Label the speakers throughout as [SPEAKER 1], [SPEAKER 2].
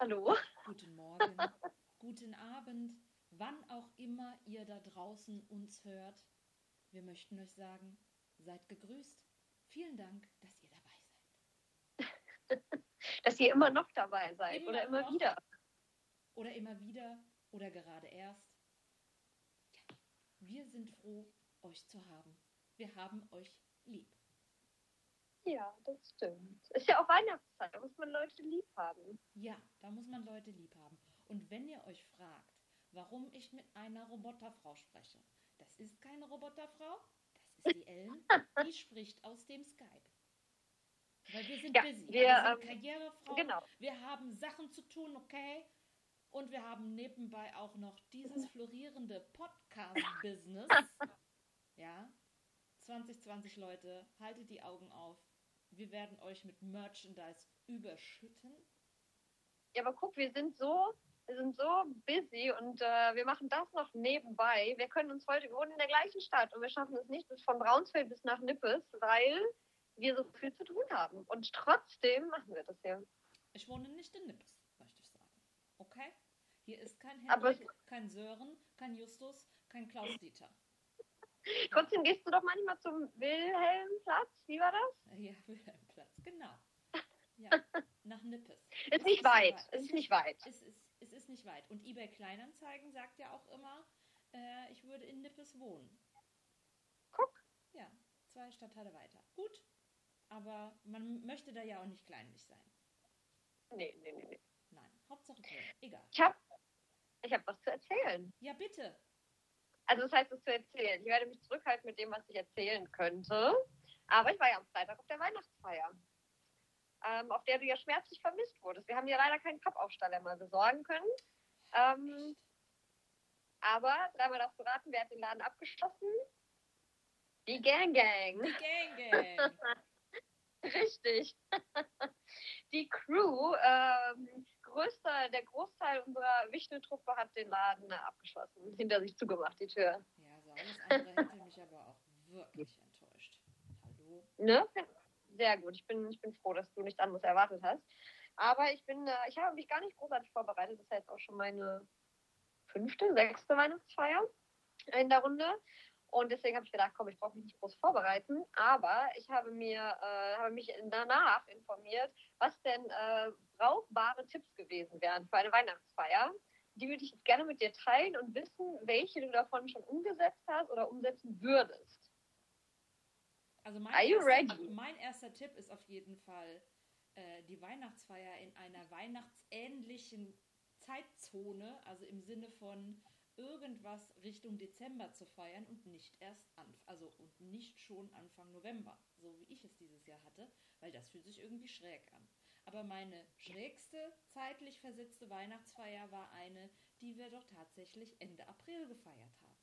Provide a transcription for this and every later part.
[SPEAKER 1] Hallo.
[SPEAKER 2] Guten Morgen. guten Abend. Wann auch immer ihr da draußen uns hört. Wir möchten euch sagen, seid gegrüßt. Vielen Dank, dass ihr dabei seid.
[SPEAKER 1] dass ihr immer noch dabei seid
[SPEAKER 2] Immer
[SPEAKER 1] oder immer
[SPEAKER 2] noch.
[SPEAKER 1] wieder.
[SPEAKER 2] Oder immer wieder oder gerade erst. Ja, wir sind froh, euch zu haben. Wir haben euch lieb.
[SPEAKER 1] Ja, das stimmt. Ist ja auch Weihnachtszeit, da muss man Leute lieb haben.
[SPEAKER 2] Ja, da muss man Leute lieb haben. Und wenn ihr euch fragt, warum ich mit einer Roboterfrau spreche, das ist keine Roboterfrau, das ist die Ellen, die spricht aus dem Skype. Weil wir sind
[SPEAKER 1] Ja,
[SPEAKER 2] busy,
[SPEAKER 1] wir,
[SPEAKER 2] wir sind
[SPEAKER 1] ähm,
[SPEAKER 2] Karrierefrauen,
[SPEAKER 1] Genau.
[SPEAKER 2] wir haben Sachen zu tun, okay? Und wir haben nebenbei auch noch dieses florierende Podcast-Business. Ja, 2020 Leute, haltet die Augen auf. Wir werden euch mit Merchandise überschütten.
[SPEAKER 1] Ja, aber guck, wir sind so, wir sind so busy und äh, wir machen das noch nebenbei. Wir können uns heute, wir wohnen in der gleichen Stadt und wir schaffen es nicht bis von Braunsfeld bis nach Nippes, weil wir so viel zu tun haben. Und trotzdem machen wir das hier.
[SPEAKER 2] Ich wohne nicht in Nippes, möchte ich sagen. Okay? Hier ist kein
[SPEAKER 1] Aber
[SPEAKER 2] Hendrik, kein Sören, kein Justus, kein Klaus-Dieter.
[SPEAKER 1] Trotzdem gehst du doch manchmal zum Wilhelmplatz. Wie war das?
[SPEAKER 2] Ja, Wilhelmplatz, genau. Ja, nach Nippes.
[SPEAKER 1] Ist nicht weit. Es ist nicht weit.
[SPEAKER 2] Es ist, es ist nicht weit. Und eBay Kleinanzeigen sagt ja auch immer, äh, ich würde in Nippes wohnen.
[SPEAKER 1] Guck.
[SPEAKER 2] Ja, zwei Stadtteile weiter. Gut, aber man möchte da ja auch nicht kleinlich sein.
[SPEAKER 1] Nee, nee, nee, nee.
[SPEAKER 2] Nein, Hauptsache toll. Egal.
[SPEAKER 1] Ich habe ich hab was zu erzählen.
[SPEAKER 2] Ja, bitte.
[SPEAKER 1] Also das heißt, es zu erzählen. Ich werde mich zurückhalten mit dem, was ich erzählen könnte. Aber ich war ja am Freitag auf der Weihnachtsfeier, ähm, auf der du ja schmerzlich vermisst wurdest. Wir haben dir leider keinen Pappaufsteller mal besorgen können. Ähm, aber dreimal darfst du raten, wer hat den Laden abgeschlossen? Die Gang Gang.
[SPEAKER 2] Die Gang Gang.
[SPEAKER 1] Richtig. Die Crew, ähm, größter, der Großteil unserer Wichteltruppe hat den Laden abgeschlossen, hinter sich zugemacht, die Tür.
[SPEAKER 2] Ja, so alles andere hätte mich aber auch wirklich enttäuscht. Hallo?
[SPEAKER 1] Ne? Sehr gut. Ich bin, ich bin froh, dass du nichts anderes erwartet hast. Aber ich bin, äh, ich habe mich gar nicht großartig vorbereitet. Das ist ja jetzt auch schon meine fünfte, sechste Weihnachtsfeier in der Runde. Und deswegen habe ich gedacht, komm, ich brauche mich nicht groß vorbereiten. Aber ich habe mir, äh, habe mich danach informiert, was denn äh, brauchbare Tipps gewesen wären für eine Weihnachtsfeier. Die würde ich jetzt gerne mit dir teilen und wissen, welche du davon schon umgesetzt hast oder umsetzen würdest.
[SPEAKER 2] Also mein,
[SPEAKER 1] Are you
[SPEAKER 2] erster,
[SPEAKER 1] ready?
[SPEAKER 2] mein erster Tipp ist auf jeden Fall, äh, die Weihnachtsfeier in einer weihnachtsähnlichen Zeitzone, also im Sinne von irgendwas Richtung Dezember zu feiern und nicht erst an, also und nicht schon Anfang November, so wie ich es dieses Jahr hatte, weil das fühlt sich irgendwie schräg an. Aber meine schrägste zeitlich versetzte Weihnachtsfeier war eine, die wir doch tatsächlich Ende April gefeiert haben.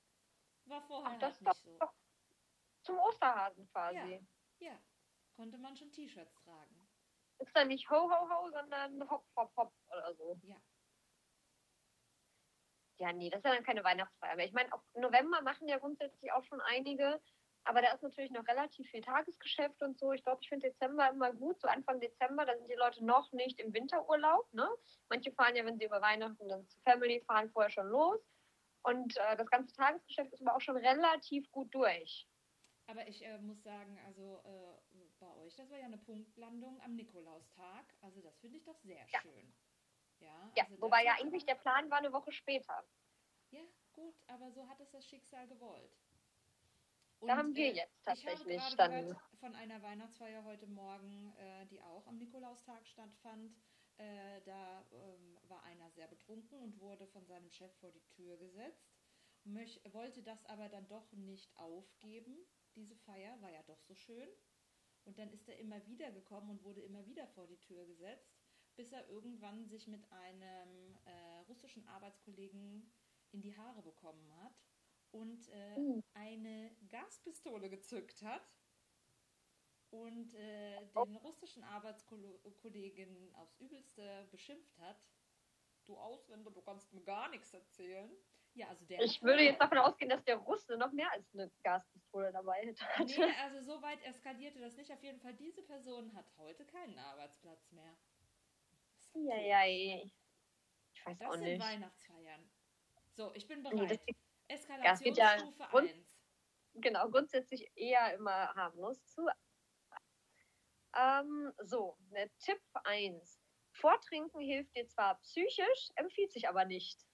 [SPEAKER 2] War vorher
[SPEAKER 1] Ach, das
[SPEAKER 2] halt nicht so.
[SPEAKER 1] zum Osterhasen quasi.
[SPEAKER 2] Ja. Ja, konnte man schon T-Shirts tragen.
[SPEAKER 1] Ist dann nicht ho ho ho, sondern hop hop hop oder so.
[SPEAKER 2] Ja.
[SPEAKER 1] Ja, nee, das ist ja dann keine Weihnachtsfeier mehr. Ich meine, auch im November machen ja grundsätzlich auch schon einige, aber da ist natürlich noch relativ viel Tagesgeschäft und so. Ich glaube, ich finde Dezember immer gut, so Anfang Dezember, da sind die Leute noch nicht im Winterurlaub. Ne? Manche fahren ja, wenn sie über Weihnachten dann zur Family fahren, vorher schon los. Und äh, das ganze Tagesgeschäft ist aber auch schon relativ gut durch.
[SPEAKER 2] Aber ich äh, muss sagen, also äh, bei euch, das war ja eine Punktlandung am Nikolaustag. Also das finde ich doch sehr
[SPEAKER 1] Ja.
[SPEAKER 2] schön. Ja,
[SPEAKER 1] Ja,
[SPEAKER 2] also
[SPEAKER 1] wobei ja eigentlich der Plan war eine Woche später.
[SPEAKER 2] Ja, gut, aber so hat es das Schicksal gewollt.
[SPEAKER 1] Da haben wir
[SPEAKER 2] äh,
[SPEAKER 1] jetzt
[SPEAKER 2] Ich habe
[SPEAKER 1] tatsächlich
[SPEAKER 2] gerade
[SPEAKER 1] dann.
[SPEAKER 2] gehört von einer Weihnachtsfeier heute Morgen, äh, die auch am Nikolaustag stattfand. Äh, da ähm, war einer sehr betrunken und wurde von seinem Chef vor die Tür gesetzt. Möch, wollte das aber dann doch nicht aufgeben. Diese Feier war ja doch so schön. Und dann ist er immer wieder gekommen und wurde immer wieder vor die Tür gesetzt, bis er irgendwann sich mit einem äh, russischen Arbeitskollegen in die Haare bekommen hat und äh,
[SPEAKER 1] Uh.
[SPEAKER 2] eine Gaspistole gezückt hat und äh,
[SPEAKER 1] Oh.
[SPEAKER 2] den russischen Arbeitskollegen aufs Übelste beschimpft hat. Du Ausländer, du kannst mir gar nichts erzählen. Ja, also der
[SPEAKER 1] Ich würde jetzt davon ausgehen, dass der Russe noch mehr als eine Gaspistole dabei hätte.
[SPEAKER 2] Nee, also so weit eskalierte das nicht. Auf jeden Fall, diese Person hat heute keinen Arbeitsplatz mehr.
[SPEAKER 1] Eieiei. Ich weiß
[SPEAKER 2] Das
[SPEAKER 1] auch
[SPEAKER 2] sind
[SPEAKER 1] nicht.
[SPEAKER 2] Weihnachtsfeiern. So, ich bin
[SPEAKER 1] Nee,
[SPEAKER 2] bereit.
[SPEAKER 1] das geht
[SPEAKER 2] Eskalationsstufe
[SPEAKER 1] ja rund-
[SPEAKER 2] 1.
[SPEAKER 1] genau, grundsätzlich eher immer harmlos zu. Ähm, so, ne, Tipp 1. Vortrinken hilft dir zwar psychisch, empfiehlt sich aber nicht.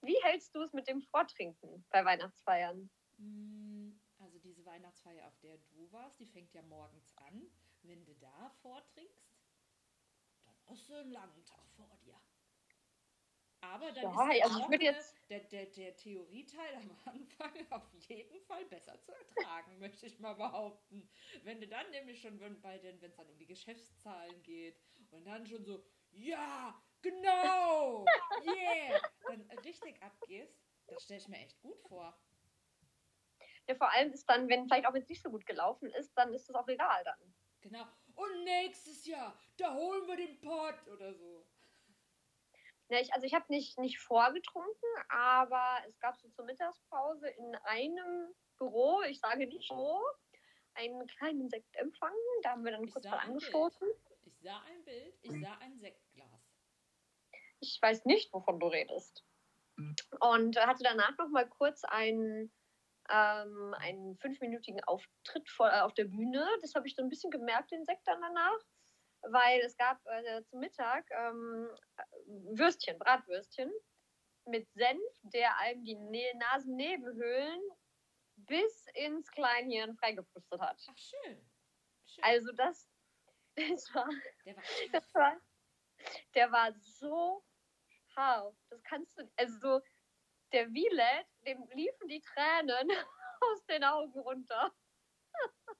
[SPEAKER 1] Wie hältst du es mit dem Vortrinken bei Weihnachtsfeiern?
[SPEAKER 2] Mm, Also diese Weihnachtsfeier, auf der du warst, die fängt ja morgens an. Wenn du da vortrinkst, hast du einen langen Tag vor dir. Aber dann
[SPEAKER 1] Ja,
[SPEAKER 2] ist der,
[SPEAKER 1] also
[SPEAKER 2] trockene-
[SPEAKER 1] jetzt-
[SPEAKER 2] der, der, der Theorieteil am Anfang auf jeden Fall besser zu ertragen, möchte ich mal behaupten. Wenn du dann nämlich schon bei den, wenn es dann um die Geschäftszahlen geht und dann schon so, ja, genau, yeah, dann richtig abgehst, das stelle ich mir echt gut vor.
[SPEAKER 1] Ja, vor allem ist dann, wenn vielleicht auch wenn es nicht so gut gelaufen ist, dann ist es auch egal dann.
[SPEAKER 2] Genau. Und nächstes Jahr, da holen wir den Pott oder so.
[SPEAKER 1] Ja, ich, also ich habe nicht, nicht vorgetrunken, aber es gab so zur Mittagspause in einem Büro, ich sage nicht wo, einen kleinen Sektempfang. Da haben wir dann
[SPEAKER 2] Ich
[SPEAKER 1] kurz mal angestoßen.
[SPEAKER 2] Ich sah ein Bild, ich sah ein Sektglas.
[SPEAKER 1] Ich weiß nicht, wovon du redest. Und hatte danach noch mal kurz einen, ähm, einen fünfminütigen Auftritt vor, äh, auf der Bühne. Das habe ich so ein bisschen gemerkt, den Sekt dann danach. Weil es gab äh, zum Mittag ähm, Würstchen, Bratwürstchen mit Senf, der einem die ne Nasennebenhöhlen bis ins Kleinhirn freigepustet hat.
[SPEAKER 2] Ach, schön. schön.
[SPEAKER 1] Also das, das war
[SPEAKER 2] Der war
[SPEAKER 1] das war, der war so scharf. Das kannst du, also der Wielet, dem liefen die Tränen aus den Augen runter.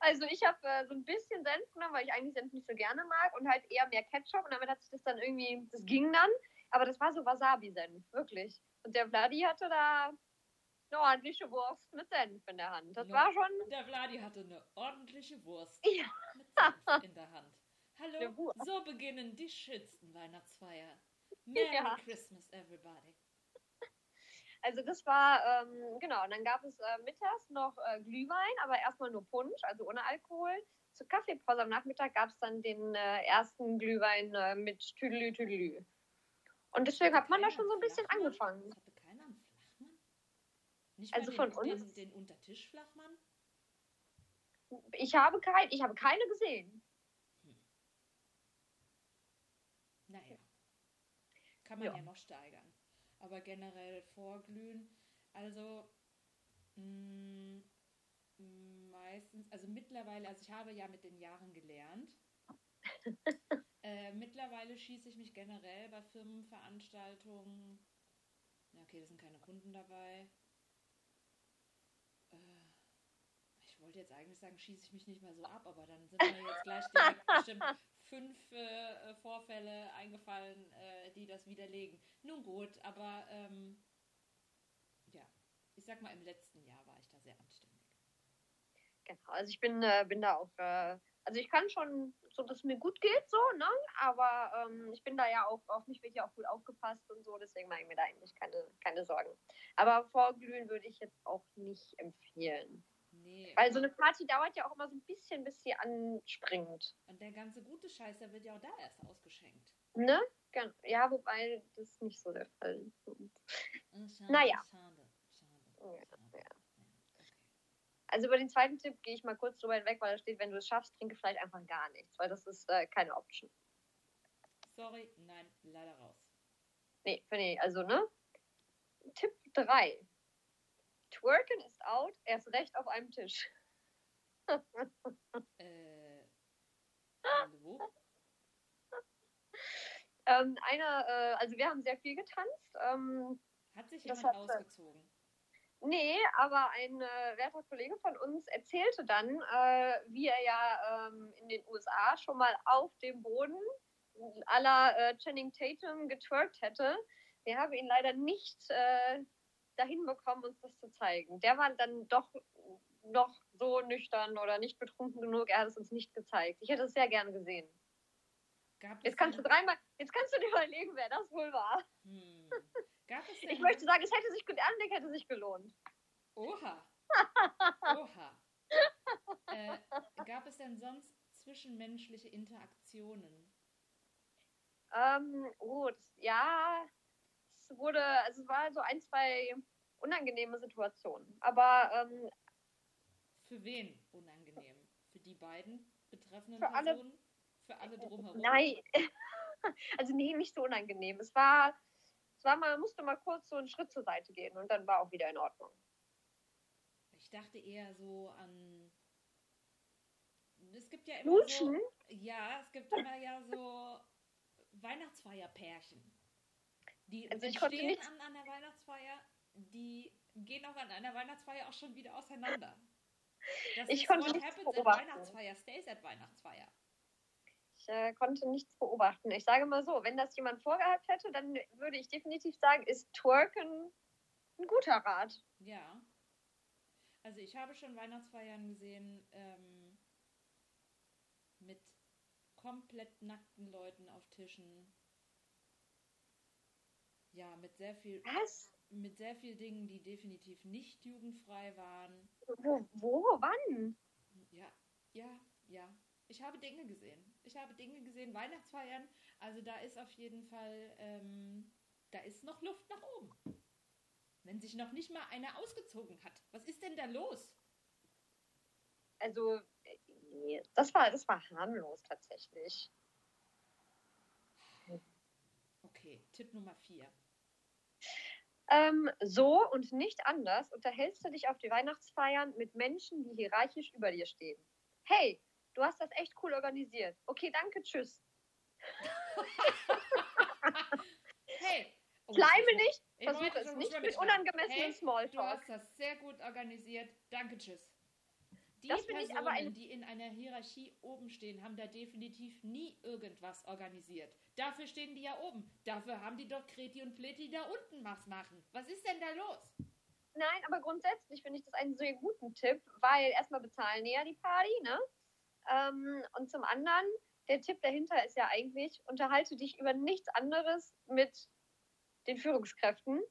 [SPEAKER 1] Also ich habe äh, so ein bisschen Senf genommen, weil ich eigentlich Senf nicht so gerne mag und halt eher mehr Ketchup und damit hat sich das dann irgendwie, das ging dann, aber das war so Wasabi-Senf, wirklich. Und der Vladi hatte da eine ordentliche Wurst mit Senf in der Hand. Das
[SPEAKER 2] Ja.
[SPEAKER 1] war schon,
[SPEAKER 2] Der Vladi hatte eine ordentliche Wurst
[SPEAKER 1] ja,
[SPEAKER 2] mit Senf in der Hand. Hallo, so beginnen die schönsten Weihnachtsfeier. Merry
[SPEAKER 1] Ja.
[SPEAKER 2] Christmas, everybody.
[SPEAKER 1] Also das war, ähm, genau, und dann gab es äh, mittags noch äh, Glühwein, aber erstmal nur Punsch, also ohne Alkohol. Zur Kaffeepause am Nachmittag gab es dann den äh, ersten Glühwein äh, mit Tüdelü Tüdelü. Und deswegen hat man da schon so ein bisschen
[SPEAKER 2] Flachmann?
[SPEAKER 1] angefangen.
[SPEAKER 2] Hatte keiner einen Flachmann? Nicht
[SPEAKER 1] Also
[SPEAKER 2] mal
[SPEAKER 1] von
[SPEAKER 2] den,
[SPEAKER 1] uns?
[SPEAKER 2] Den, den Untertischflachmann?
[SPEAKER 1] Ich habe, kein, ich habe keine gesehen.
[SPEAKER 2] Naja. Kann man ja.
[SPEAKER 1] Ja.
[SPEAKER 2] noch steigern. Aber generell vorglühen, also mh, meistens, also mittlerweile, also ich habe ja mit den Jahren gelernt. äh, mittlerweile schieße ich mich generell bei Firmenveranstaltungen. Na, okay, da sind keine Kunden dabei. Äh, ich wollte jetzt eigentlich sagen, schieße ich mich nicht mehr so ab, aber dann sind mir jetzt gleich direkt bestimmt fünf äh, Vorfälle eingefallen, äh, die das widerlegen. Nun gut, aber ähm, ja, ich sag mal, im letzten Jahr war ich da sehr anständig.
[SPEAKER 1] Genau, also ich bin, äh, bin da auch, äh, also ich kann schon so, dass es mir gut geht, so, ne? Aber ähm, ich bin da ja auch, auf mich wird ja auch gut aufgepasst und so, deswegen mache ich mir da eigentlich keine, keine Sorgen. Aber vorglühen würde ich jetzt auch nicht empfehlen.
[SPEAKER 2] Nee,
[SPEAKER 1] Weil so eine Party dauert ja auch immer so ein bisschen, bis sie anspringt.
[SPEAKER 2] und der ganze gute Scheiß, der wird ja auch da erst ausgeschenkt.
[SPEAKER 1] Ne? Ja, wobei das nicht so der Fall ist.
[SPEAKER 2] Schade,
[SPEAKER 1] Naja.
[SPEAKER 2] schade, schade.
[SPEAKER 1] Ja, ja.
[SPEAKER 2] Ja, okay.
[SPEAKER 1] Also über den zweiten Tipp gehe ich mal kurz drüber hinweg, weil da steht, wenn du es schaffst, trinke vielleicht einfach gar nichts, weil das ist äh, keine Option.
[SPEAKER 2] Sorry, nein, leider raus.
[SPEAKER 1] Nee, finde ich, also, ne? Tipp 3. Twerken ist out, erst recht auf einem Tisch.
[SPEAKER 2] Äh, hallo?
[SPEAKER 1] Ähm, einer, äh, also wir haben sehr viel getanzt. Ähm,
[SPEAKER 2] Hat sich
[SPEAKER 1] Das
[SPEAKER 2] jemand
[SPEAKER 1] hat-
[SPEAKER 2] ausgezogen?
[SPEAKER 1] nee, aber ein äh, werter Kollege von uns erzählte dann, äh, wie er ja ähm, in den USA schon mal auf dem Boden aller äh, Channing Tatum getwerkt hätte. Wir haben ihn leider nicht äh, dahin bekommen, uns das zu zeigen. Der war dann doch noch so nüchtern oder nicht betrunken genug. Er hat es uns nicht gezeigt. Ich hätte es sehr gerne gesehen. Jetzt kannst du dreimal, jetzt kannst du dir überlegen, wer das wohl war.
[SPEAKER 2] Hm. Gab es denn,
[SPEAKER 1] Ich möchte sagen, es hätte sich, der Anblick hätte sich gelohnt.
[SPEAKER 2] Oha. Oha. äh, gab es denn sonst zwischenmenschliche Interaktionen?
[SPEAKER 1] Ähm, das, ja, es wurde, also es war so ein, zwei unangenehme Situationen. Aber ähm,
[SPEAKER 2] Für wen unangenehm? Für die beiden betreffenden
[SPEAKER 1] Für alle-
[SPEAKER 2] Personen? Für alle drumherum?
[SPEAKER 1] nein, also nee, nicht so unangenehm. Es war, es war mal, musste mal kurz so einen Schritt zur Seite gehen und dann war auch wieder in Ordnung.
[SPEAKER 2] Ich dachte eher so an. Es gibt ja immer so. Ja, es gibt immer ja so Weihnachtsfeierpärchen. Die
[SPEAKER 1] Also ich konnte nichts-
[SPEAKER 2] an einer Weihnachtsfeier, die gehen auch an einer Weihnachtsfeier auch schon wieder auseinander. Das
[SPEAKER 1] Ich konnte
[SPEAKER 2] what
[SPEAKER 1] nichts
[SPEAKER 2] happens at
[SPEAKER 1] beobachten.
[SPEAKER 2] Weihnachtsfeier, stays at Weihnachtsfeier.
[SPEAKER 1] Ich äh, konnte nichts beobachten. Ich sage mal so, wenn das jemand vorgehabt hätte, dann würde ich definitiv sagen, ist Twerken ein guter Rat.
[SPEAKER 2] Ja. Also ich habe schon Weihnachtsfeiern gesehen ähm, mit komplett nackten Leuten auf Tischen. Ja, mit sehr viel,
[SPEAKER 1] Was?
[SPEAKER 2] mit sehr viel Dingen, die definitiv nicht jugendfrei waren.
[SPEAKER 1] Wo, wo, wann?
[SPEAKER 2] Ja, ja, ja. Ich habe Dinge gesehen. Ich habe Dinge gesehen, Weihnachtsfeiern. Also da ist auf jeden Fall, ähm, da ist noch Luft nach oben. Wenn sich noch nicht mal einer ausgezogen hat. Was ist denn da los?
[SPEAKER 1] Also, äh, das war, das war harmlos tatsächlich.
[SPEAKER 2] Okay, Tipp Nummer vier.
[SPEAKER 1] Ähm, so und nicht anders unterhältst du dich auf die Weihnachtsfeiern mit Menschen, die hierarchisch über dir stehen. Hey, du hast das echt cool organisiert. Okay, danke, tschüss.
[SPEAKER 2] Hey! Oh,
[SPEAKER 1] Bleibe
[SPEAKER 2] ich-
[SPEAKER 1] nicht,
[SPEAKER 2] ich-
[SPEAKER 1] versuche es
[SPEAKER 2] ich
[SPEAKER 1] nicht mit unangemessenem
[SPEAKER 2] Hey, Du
[SPEAKER 1] Smalltalk.
[SPEAKER 2] hast das sehr gut organisiert. Danke, tschüss. Die
[SPEAKER 1] Das finde ich
[SPEAKER 2] Personen,
[SPEAKER 1] aber ein-
[SPEAKER 2] die in einer Hierarchie oben stehen, haben da definitiv nie irgendwas organisiert. Dafür stehen die ja oben. Dafür haben die doch Kreti und Pleti da unten was machen. Was ist denn da los?
[SPEAKER 1] Nein, aber grundsätzlich finde ich das einen sehr guten Tipp, weil erstmal bezahlen die ja die Party, ne? Ähm, und zum anderen, der Tipp dahinter ist ja eigentlich, unterhalte dich über nichts anderes mit den Führungskräften.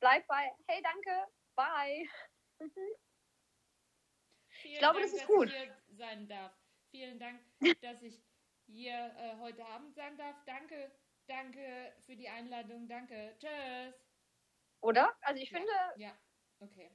[SPEAKER 1] Bleib bei, hey, danke, bye.
[SPEAKER 2] Vielen
[SPEAKER 1] glaube,
[SPEAKER 2] Dank,
[SPEAKER 1] das ist
[SPEAKER 2] dass
[SPEAKER 1] gut.
[SPEAKER 2] ich hier sein darf. Vielen Dank, dass ich hier äh, heute Abend sein darf. Danke, danke für die Einladung. Danke. Tschüss.
[SPEAKER 1] Oder? Also ich
[SPEAKER 2] Ja.
[SPEAKER 1] finde,
[SPEAKER 2] Ja, okay.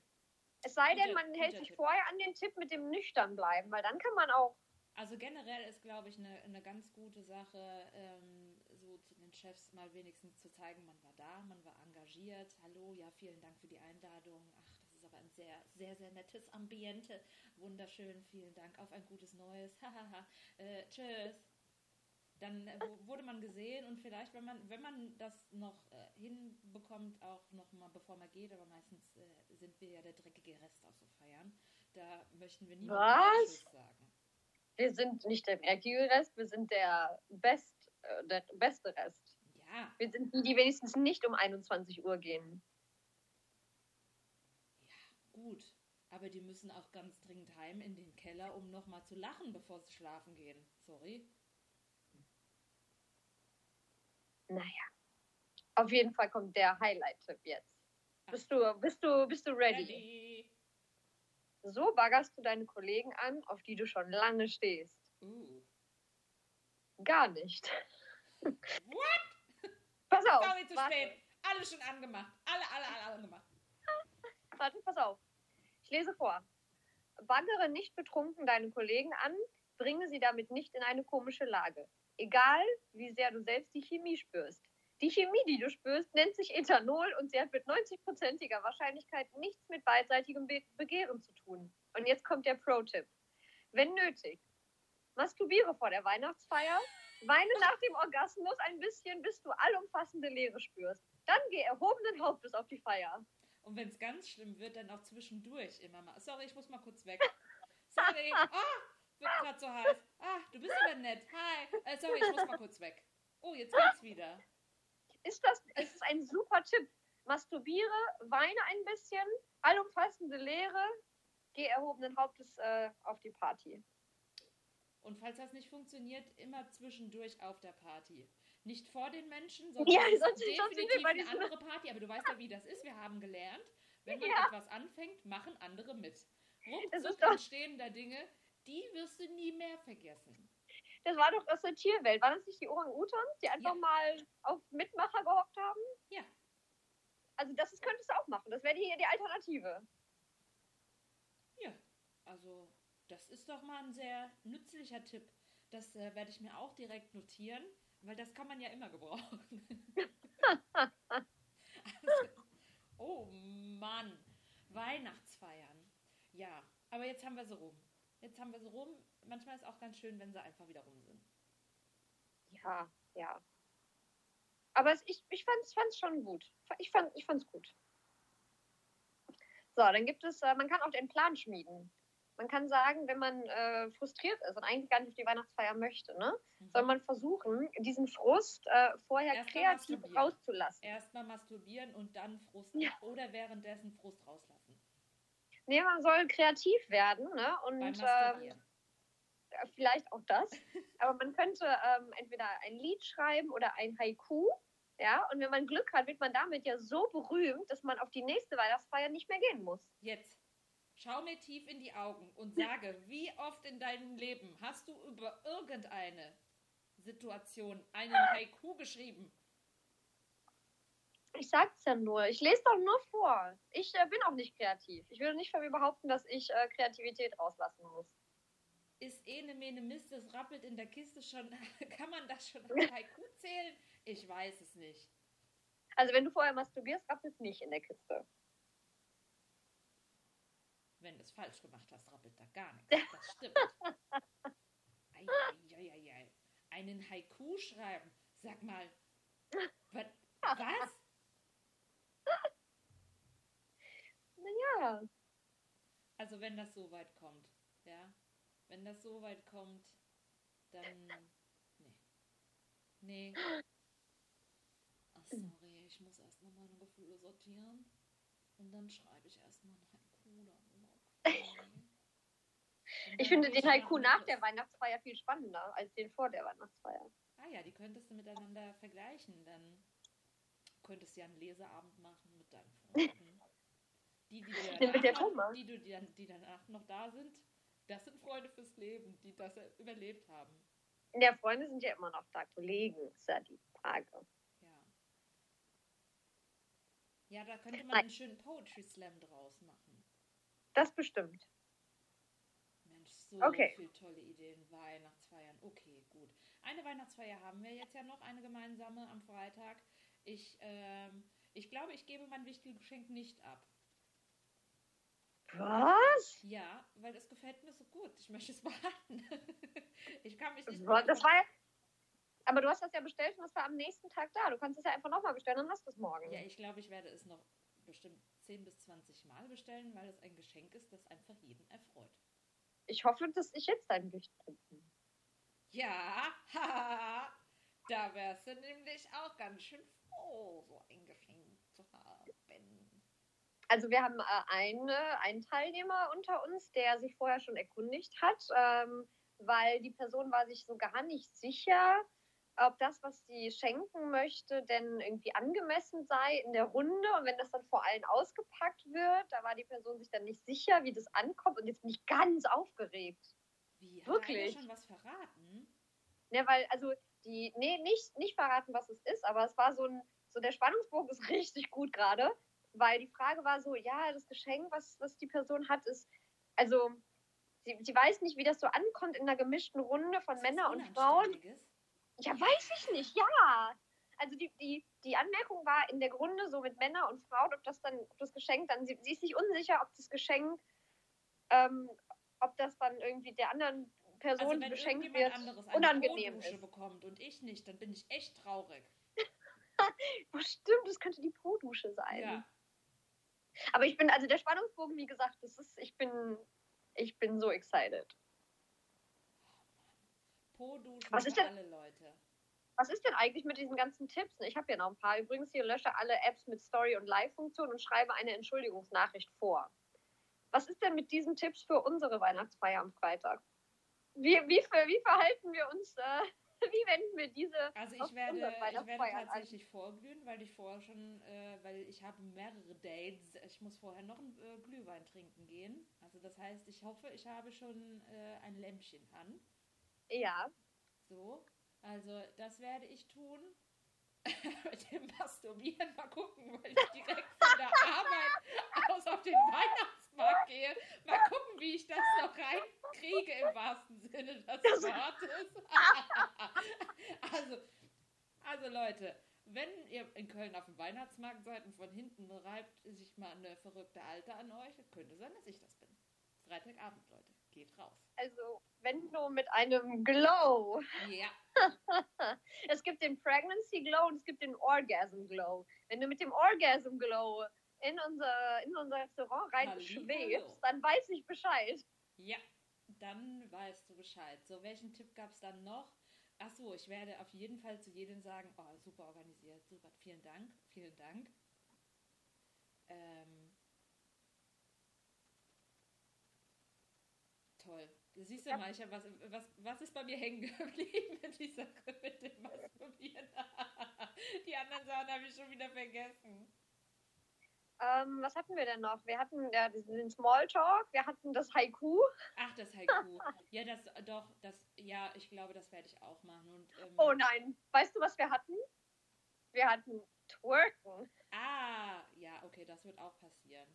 [SPEAKER 1] es sei denn, man hält sich
[SPEAKER 2] Tipp.
[SPEAKER 1] vorher an den Tipp mit dem nüchtern bleiben, weil dann kann man auch,
[SPEAKER 2] Also generell ist, glaube ich, eine, eine ganz gute Sache, ähm, so zu den Chefs mal wenigstens zu zeigen, man war da, man war engagiert. Hallo, ja, vielen Dank für die Einladung. Ach, ist aber ein sehr, sehr, sehr nettes Ambiente. Wunderschön, vielen Dank. Auf ein gutes Neues. Hahaha. äh, tschüss. Dann äh, wurde man gesehen und vielleicht, wenn man, wenn man das noch äh, hinbekommt, auch noch mal bevor man geht, aber meistens äh, sind wir ja der dreckige Rest auf so Feiern. Da möchten wir niemandem
[SPEAKER 1] Was?
[SPEAKER 2] Tschüss sagen.
[SPEAKER 1] wir sind nicht der merkige Rest, wir sind der, Best, äh, der beste Rest.
[SPEAKER 2] Ja,
[SPEAKER 1] Wir sind die, die wenigstens nicht um 21 Uhr gehen.
[SPEAKER 2] Gut, aber die müssen auch ganz dringend heim in den Keller, um nochmal zu lachen, bevor sie schlafen gehen. Sorry.
[SPEAKER 1] Naja. Auf jeden Fall kommt der Highlight-Tipp jetzt. Bist du, bist du, bist du ready?
[SPEAKER 2] Ready.
[SPEAKER 1] So baggerst du deine Kollegen an, auf die du schon lange stehst.
[SPEAKER 2] Uh.
[SPEAKER 1] Gar nicht.
[SPEAKER 2] What?
[SPEAKER 1] Pass auf.
[SPEAKER 2] Sorry, zu
[SPEAKER 1] warte,
[SPEAKER 2] spät. Alle schon angemacht. Alle, alle, alle angemacht.
[SPEAKER 1] Warte, pass auf. Ich lese vor. Baggere nicht betrunken deine Kollegen an, bringe sie damit nicht in eine komische Lage. Egal, wie sehr du selbst die Chemie spürst. Die Chemie, die du spürst, nennt sich Ethanol und sie hat mit 90%iger Wahrscheinlichkeit nichts mit beidseitigem Be Begehren zu tun. Und jetzt kommt der Pro-Tipp. Wenn nötig, masturbiere vor der Weihnachtsfeier, weine nach dem Orgasmus ein bisschen, bis du allumfassende Leere spürst. Dann geh erhobenen Hauptes auf die Feier.
[SPEAKER 2] Und wenn es ganz schlimm wird, dann auch zwischendurch immer mal. Sorry, ich muss mal kurz weg. Sorry. Ah, wird gerade so heiß. Ah, du bist aber nett. Hi. Äh, sorry, ich muss mal kurz weg. Oh, jetzt geht's wieder.
[SPEAKER 1] Ist das, es ist ein super Tipp. Masturbiere, weine ein bisschen, allumfassende Leere, geh erhobenen Hauptes äh, auf die Party.
[SPEAKER 2] Und falls das nicht funktioniert, immer zwischendurch auf der Party. Nicht vor den Menschen, sondern
[SPEAKER 1] Ja, sonst- sonst sind wir
[SPEAKER 2] definitiv
[SPEAKER 1] bei
[SPEAKER 2] eine andere Party. Aber du weißt ja, wie das ist. Wir haben gelernt, wenn man
[SPEAKER 1] Ja.
[SPEAKER 2] etwas anfängt, machen andere mit. Ruckzuck entstehen da Dinge, die wirst du nie mehr vergessen.
[SPEAKER 1] das war doch aus der Tierwelt. Waren das nicht die Orang-Utans, die einfach
[SPEAKER 2] Ja.
[SPEAKER 1] mal auf Mitmacher gehockt haben?
[SPEAKER 2] Ja.
[SPEAKER 1] Also das ist, könntest du auch machen. Das wäre hier die Alternative.
[SPEAKER 2] Ja, also das ist doch mal ein sehr nützlicher Tipp. Das äh, werde ich mir auch direkt notieren, weil das kann man ja immer gebrauchen. also, oh Mann, Weihnachtsfeiern. Ja, aber jetzt haben wir sie rum. Jetzt haben wir sie rum. Manchmal ist es auch ganz schön, wenn sie einfach wieder rum sind.
[SPEAKER 1] Ja, ja. Aber es, ich, ich fand es schon gut. Ich fand es ich fand's gut. So, dann gibt es, äh, man kann auch den Plan schmieden. Man kann sagen, wenn man äh, frustriert ist und eigentlich gar nicht auf die Weihnachtsfeier möchte, ne,
[SPEAKER 2] Mhm.
[SPEAKER 1] soll man versuchen, diesen Frust äh, vorher
[SPEAKER 2] Erst
[SPEAKER 1] kreativ rauszulassen.
[SPEAKER 2] Erstmal masturbieren und dann Frust
[SPEAKER 1] Ja.
[SPEAKER 2] oder währenddessen Frust rauslassen.
[SPEAKER 1] Nee, man soll kreativ werden, ne? Und ähm, äh, vielleicht auch das. Aber man könnte ähm, entweder ein Lied schreiben oder ein Haiku. Ja, und wenn man Glück hat, wird man damit ja so berühmt, dass man auf die nächste Weihnachtsfeier nicht mehr gehen muss.
[SPEAKER 2] Jetzt schau mir tief in die Augen und sage, wie oft in deinem Leben hast du über irgendeine Situation einen Haiku geschrieben?
[SPEAKER 1] Ich sag's ja nur. Ich lese doch nur vor. Ich äh, bin auch nicht kreativ. Ich würde nicht von mir behaupten, dass ich äh, Kreativität rauslassen muss.
[SPEAKER 2] Ist ene mene Mist, das rappelt in der Kiste schon. Kann man das schon als Haiku zählen? Ich weiß es nicht.
[SPEAKER 1] Also wenn du vorher masturbierst, rappelt es nicht in der Kiste.
[SPEAKER 2] Wenn du es falsch gemacht hast, rappelt da gar nichts. Das stimmt. Eieieiei. Einen Haiku schreiben. Sag mal. Was? was?
[SPEAKER 1] Naja.
[SPEAKER 2] Also wenn das so weit kommt, ja. Wenn das so weit kommt, dann. Nee. Nee. Ach sorry, ich muss erst mal meine Gefühle sortieren. Und dann schreibe ich erst mal ein Haiku darüber.
[SPEAKER 1] Ich finde den Haiku
[SPEAKER 2] nach
[SPEAKER 1] der Weihnachtsfeier viel spannender als den vor der Weihnachtsfeier.
[SPEAKER 2] Ah ja, die könntest du miteinander vergleichen. Dann könntest du ja einen Leseabend machen mit deinen Freunden. Die, die,
[SPEAKER 1] der
[SPEAKER 2] danach
[SPEAKER 1] Thomas.
[SPEAKER 2] noch, die, du, die, dann, die danach noch da sind, das sind Freunde fürs Leben, die das überlebt haben.
[SPEAKER 1] Ja, Freunde sind ja immer noch da. Kollegen ist ja die Frage.
[SPEAKER 2] Ja. Ja, da könnte man einen schönen Poetry Slam draus machen.
[SPEAKER 1] Das bestimmt.
[SPEAKER 2] So
[SPEAKER 1] Okay.
[SPEAKER 2] viele tolle Ideen. Weihnachtsfeiern. Okay, gut. Eine Weihnachtsfeier haben wir jetzt ja noch, eine gemeinsame am Freitag. Ich, ähm, ich glaube, ich gebe mein wichtiges Geschenk nicht ab.
[SPEAKER 1] Was?
[SPEAKER 2] Ja, weil das gefällt mir so gut. Ich möchte es behalten. ich kann mich nicht.
[SPEAKER 1] Das war ja. Aber du hast das ja bestellt und das war am nächsten Tag da. Du kannst es ja einfach nochmal bestellen, dann hast es morgen.
[SPEAKER 2] Ja, ich glaube, ich werde es noch bestimmt 10 bis 20 Mal bestellen, weil es ein Geschenk ist, das einfach jeden erfreut.
[SPEAKER 1] Ich hoffe, dass ich jetzt dein Licht bin.
[SPEAKER 2] Ja, haha, da wärst du nämlich auch ganz schön froh, so ein Geschenk zu haben.
[SPEAKER 1] Also wir haben äh, eine, einen Teilnehmer unter uns, der sich vorher schon erkundigt hat, ähm, weil die Person war sich so gar nicht sicher, ob das, was sie schenken möchte, denn irgendwie angemessen sei in der Runde. Und wenn das dann vor allen ausgepackt wird, da war die Person sich dann nicht sicher, wie das ankommt. Und jetzt bin ich ganz aufgeregt.
[SPEAKER 2] Wie, hat
[SPEAKER 1] Wirklich?
[SPEAKER 2] einer schon was verraten?
[SPEAKER 1] Ne, weil, also, die, nee, nicht, nicht verraten, was es ist, aber es war so ein, so der Spannungsbogen ist richtig gut gerade, weil die Frage war so, ja, das Geschenk, was, was die Person hat, ist, also, sie, sie weiß nicht, wie das so ankommt in einer gemischten Runde von Männern und Frauen. Ja, weiß ich nicht, ja. Also die, die, die Anmerkung war in der Grunde so mit Männer und Frauen, ob das dann, ob das Geschenk dann, sie, sie ist sich unsicher, ob das Geschenk, ähm, ob das dann irgendwie der anderen Person,
[SPEAKER 2] Also wenn
[SPEAKER 1] beschenkt wird,
[SPEAKER 2] anderes eine
[SPEAKER 1] unangenehm ist.
[SPEAKER 2] bekommt und ich nicht, dann bin ich echt traurig.
[SPEAKER 1] Oh, stimmt, das könnte die Po-Dusche sein.
[SPEAKER 2] Ja,
[SPEAKER 1] Aber ich bin, also der Spannungsbogen, wie gesagt, das ist, ich bin, ich bin so excited.
[SPEAKER 2] Po-Dusche
[SPEAKER 1] Was ist denn-
[SPEAKER 2] alle Leute.
[SPEAKER 1] Was ist denn eigentlich mit diesen ganzen Tipps? Ich habe ja noch ein paar. Übrigens hier lösche alle Apps mit Story- und Live-Funktion und schreibe eine Entschuldigungsnachricht vor. Was ist denn mit diesen Tipps für unsere Weihnachtsfeier am Freitag? Wie, wie, wie verhalten wir uns, äh, wie wenden wir diese
[SPEAKER 2] Also ich werde, ich werde
[SPEAKER 1] Weihnachtsfeiern an?
[SPEAKER 2] tatsächlich vorglühen, weil ich vorher schon, äh, weil ich habe mehrere Dates. Ich muss vorher noch einen äh, Glühwein trinken gehen. Also das heißt, ich hoffe, ich habe schon äh, ein Lämpchen an.
[SPEAKER 1] Ja,
[SPEAKER 2] So, also das werde ich tun. Mit dem Masturbieren mal gucken, weil ich direkt von der Arbeit aus auf den Weihnachtsmarkt gehe. Mal gucken, wie ich das noch reinkriege im wahrsten Sinne des Wortes. also, also Leute, wenn ihr in Köln auf dem Weihnachtsmarkt seid und von hinten reibt sich mal eine verrückte Alte an euch, könnte sein, dass ich das bin. Freitagabend, Leute. Geht raus.
[SPEAKER 1] Also, wenn du mit einem Glow.
[SPEAKER 2] Ja.
[SPEAKER 1] es gibt den Pregnancy Glow und es gibt den Orgasm Glow. Wenn du mit dem Orgasm Glow in unser, in unser Restaurant reinschwebst, dann weiß ich Bescheid.
[SPEAKER 2] Ja, dann weißt du Bescheid. So, welchen Tipp gab es dann noch? Achso, ich werde auf jeden Fall zu jedem sagen, oh, super organisiert, super, vielen Dank, vielen Dank. Ähm, toll. Siehst du ja. mal, ich was, was, was ist bei mir hängen geblieben mit dieser mit dem Masturbieren? Die anderen Sachen habe ich schon wieder vergessen.
[SPEAKER 1] Ähm, was hatten wir denn noch? Wir hatten ja, den Smalltalk, wir hatten das Haiku.
[SPEAKER 2] Ach, das Haiku. ja, das doch, das, ja, ich glaube, das werde ich auch machen. Und, ähm,
[SPEAKER 1] oh nein, weißt du, was wir hatten? Wir hatten Twerken.
[SPEAKER 2] Ah, ja, okay, das wird auch passieren.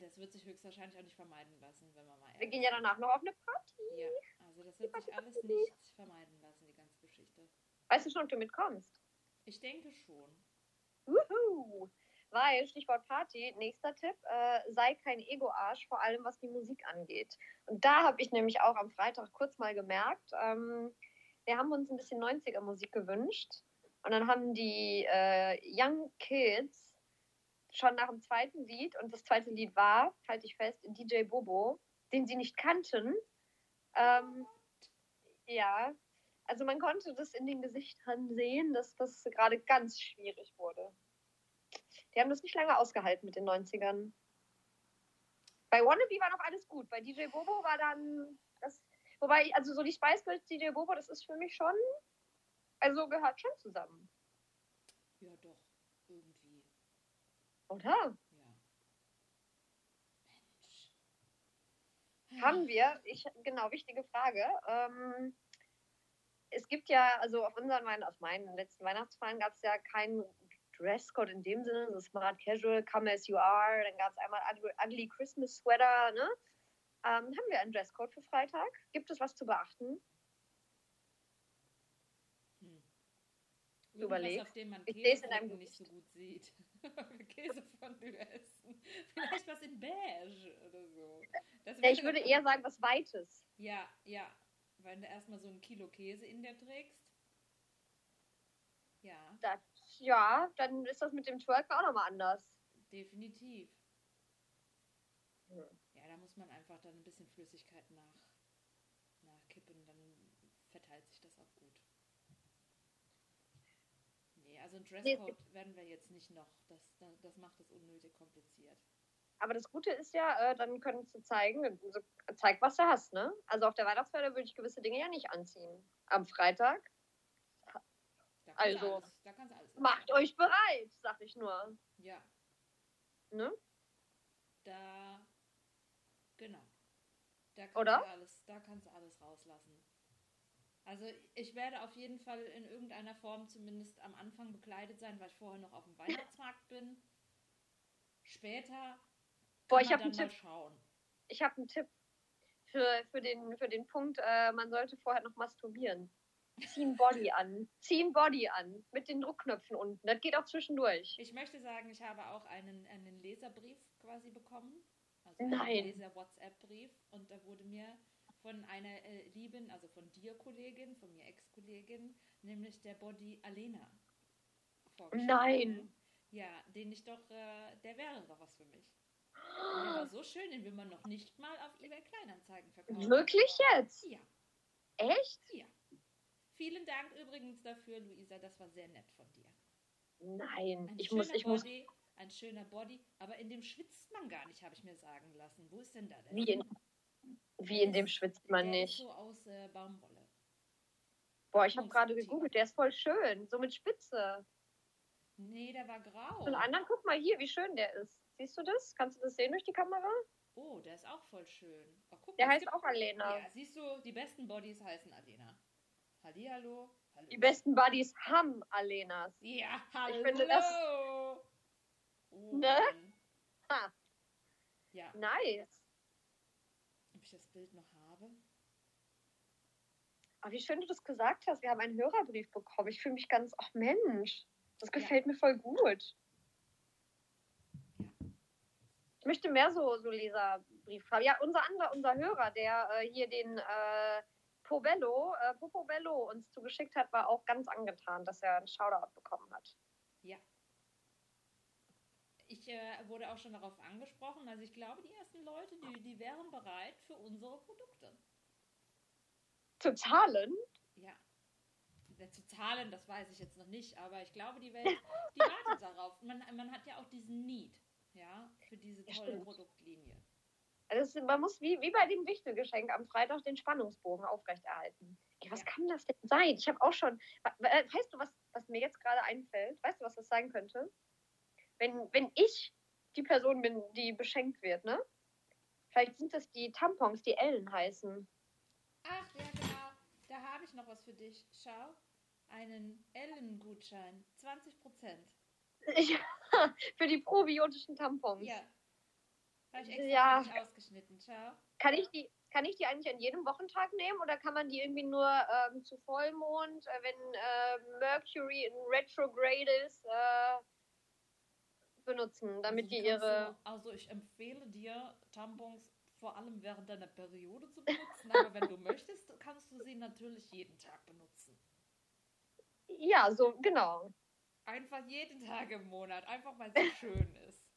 [SPEAKER 2] Das wird sich höchstwahrscheinlich auch nicht vermeiden lassen, wenn man mal.
[SPEAKER 1] Wir gehen ja danach noch auf eine Party.
[SPEAKER 2] Ja, also das wird sich alles nicht vermeiden lassen, die ganze Geschichte.
[SPEAKER 1] Weißt du schon, ob du mitkommst?
[SPEAKER 2] Ich denke schon.
[SPEAKER 1] Wuhu! Weil, Stichwort Party, nächster Tipp, äh, sei kein Ego-Arsch, vor allem was die Musik angeht. Und da habe ich nämlich auch am Freitag kurz mal gemerkt, ähm, wir haben uns ein bisschen 90er-Musik gewünscht. Und dann haben die äh, Young Kids schon nach dem zweiten Lied, und das zweite Lied war, halte ich fest, DJ Bobo, den sie nicht kannten. Ähm, ja, also man konnte das in den Gesichtern sehen, dass das gerade ganz schwierig wurde. Die haben das nicht lange ausgehalten mit den 90ern. Bei Wannabe war noch alles gut. Bei DJ Bobo war dann das. Wobei, also so die Spice Girls, DJ Bobo, das ist für mich schon. Also gehört schon zusammen.
[SPEAKER 2] Ja, doch. Irgendwie.
[SPEAKER 1] Oder?
[SPEAKER 2] Ja. Mensch.
[SPEAKER 1] Haben wir, ich, genau, wichtige Frage. Ähm, es gibt ja, also auf unseren, auf meinen letzten Weihnachtsfeiern gab es ja keinen Dresscode in dem Sinne, so Smart Casual, Come As You Are, dann gab es einmal Ugly Christmas Sweater, ne? Ähm, haben wir einen Dresscode für Freitag? Gibt es was zu beachten?
[SPEAKER 2] Überlegt. auf dem man Käse nicht so gut sieht. Käse von essen. Vielleicht was in beige oder so.
[SPEAKER 1] Ja, ich würde eher sagen, was Weites.
[SPEAKER 2] Ja, ja. Weil du erstmal so ein Kilo Käse in der trägst. Ja.
[SPEAKER 1] Das, ja, dann ist das mit dem Twerken auch nochmal anders.
[SPEAKER 2] Definitiv. Hm. Ja, da muss man einfach dann ein bisschen Flüssigkeit nach, nachkippen, dann verteilt sich das auch gut. Nee, also ein Dresscode nee. werden wir jetzt nicht noch. Das, das macht es unnötig kompliziert.
[SPEAKER 1] Aber das Gute ist ja, äh, dann könntest du zeigen, also, zeig, was du hast, ne? Also auf der Weihnachtsfeier würde ich gewisse Dinge ja nicht anziehen. Am Freitag. Also, macht euch bereit, sag ich nur.
[SPEAKER 2] Ja.
[SPEAKER 1] Ne?
[SPEAKER 2] Da, genau. Da kannst
[SPEAKER 1] Oder?
[SPEAKER 2] Du alles, da kannst du alles rauslassen. Also ich werde auf jeden Fall in irgendeiner Form zumindest am Anfang bekleidet sein, weil ich vorher noch auf dem Weihnachtsmarkt bin. Später
[SPEAKER 1] Boah, ich habe einen Tipp. Schauen. Ich habe einen Tipp für, für, den, für den Punkt, äh, man sollte vorher noch masturbieren. Ziehen Body an. Ziehen Body an. Mit den Druckknöpfen unten. Das geht auch zwischendurch.
[SPEAKER 2] Ich möchte sagen, ich habe auch einen, einen Leserbrief quasi bekommen.
[SPEAKER 1] Also Nein. einen
[SPEAKER 2] Leser-WhatsApp-Brief. Und da wurde mir von einer äh, lieben, also von dir Kollegin, von mir Ex-Kollegin, nämlich der Body Alena.
[SPEAKER 1] Nein!
[SPEAKER 2] Ja, den ich doch, äh, der wäre doch was für mich. Der war so schön, den will man noch nicht mal auf eBay Kleinanzeigen verkaufen.
[SPEAKER 1] Wirklich jetzt?
[SPEAKER 2] Ja.
[SPEAKER 1] Echt?
[SPEAKER 2] Ja. Vielen Dank übrigens dafür, Luisa, das war sehr nett von dir.
[SPEAKER 1] Nein,
[SPEAKER 2] ein
[SPEAKER 1] ich muss, ich
[SPEAKER 2] Body,
[SPEAKER 1] muss.
[SPEAKER 2] Ein schöner Body, aber in dem schwitzt man gar nicht, habe ich mir sagen lassen. Wo ist denn da der?
[SPEAKER 1] Wie in, wie in dem schwitzt man
[SPEAKER 2] der
[SPEAKER 1] nicht.
[SPEAKER 2] Ist so aus äh, Baumwolle.
[SPEAKER 1] Boah, ich habe gerade gegoogelt, der ist voll schön, so mit Spitze.
[SPEAKER 2] Nee, der war grau.
[SPEAKER 1] Und anderen, guck mal hier, wie schön der ist. Siehst du das? Kannst du das sehen durch die Kamera?
[SPEAKER 2] Oh, der ist auch voll schön. Oh, guck,
[SPEAKER 1] der heißt auch Alena.
[SPEAKER 2] Ja, siehst du, die besten Bodies heißen Alena. Hallihallo. Hallo.
[SPEAKER 1] Die besten Buddies haben Alenas.
[SPEAKER 2] Ja, hallo.
[SPEAKER 1] Ich finde das-
[SPEAKER 2] Oh,
[SPEAKER 1] Ne? Ha,
[SPEAKER 2] Ja,
[SPEAKER 1] nice.
[SPEAKER 2] Ob ich das Bild noch habe?
[SPEAKER 1] Aber wie schön du das gesagt hast. Wir haben einen Hörerbrief bekommen. Ich fühle mich ganz, ach Mensch, das gefällt mir voll gut. Ich möchte mehr so, so Leserbrief haben. Ja, unser anderer, unser Hörer, der äh, hier den äh, Pobello, äh, Popobello uns zugeschickt hat, war auch ganz angetan, dass er einen Shoutout bekommen hat.
[SPEAKER 2] Ja. Ich äh, wurde auch schon darauf angesprochen. Also ich glaube, die ersten Leute, die, die wären bereit für unsere Produkte.
[SPEAKER 1] Zu zahlen?
[SPEAKER 2] Ja. Zu zahlen, das weiß ich jetzt noch nicht, aber ich glaube, die Welt, die wartet darauf. Man, man hat ja auch diesen Need, ja, für diese
[SPEAKER 1] Ja,
[SPEAKER 2] tolle
[SPEAKER 1] stimmt.
[SPEAKER 2] Produktlinie.
[SPEAKER 1] Also man muss wie, wie bei dem Wichtelgeschenk am Freitag den Spannungsbogen aufrechterhalten. Ey, was
[SPEAKER 2] Ja.
[SPEAKER 1] kann das denn sein? Ich habe auch schon. äh, Weißt du, was, was mir jetzt gerade einfällt? Weißt du, was das sein könnte? Wenn, wenn ich die Person bin, die beschenkt wird, ne? Vielleicht sind das die Tampons, die Ellen heißen.
[SPEAKER 2] Ach, ja, genau. Da habe ich noch was für dich. Schau. Einen Ellen-Gutschein. 20 Prozent.
[SPEAKER 1] Ich, für die probiotischen Tampons.
[SPEAKER 2] Ja. Habe ich extra
[SPEAKER 1] Ja.
[SPEAKER 2] dich ausgeschnitten. Schau.
[SPEAKER 1] Kann, ich die, kann ich die eigentlich an jedem Wochentag nehmen oder kann man die irgendwie nur ähm, zu Vollmond, äh, wenn äh, Mercury in Retrograde ist, äh, benutzen, damit
[SPEAKER 2] Also
[SPEAKER 1] die ihre.
[SPEAKER 2] Du, also ich empfehle dir, Tampons vor allem während deiner Periode zu benutzen, aber wenn du möchtest, kannst du sie natürlich jeden Tag benutzen.
[SPEAKER 1] Ja, so, genau.
[SPEAKER 2] Einfach jeden Tag im Monat, einfach weil es so schön ist.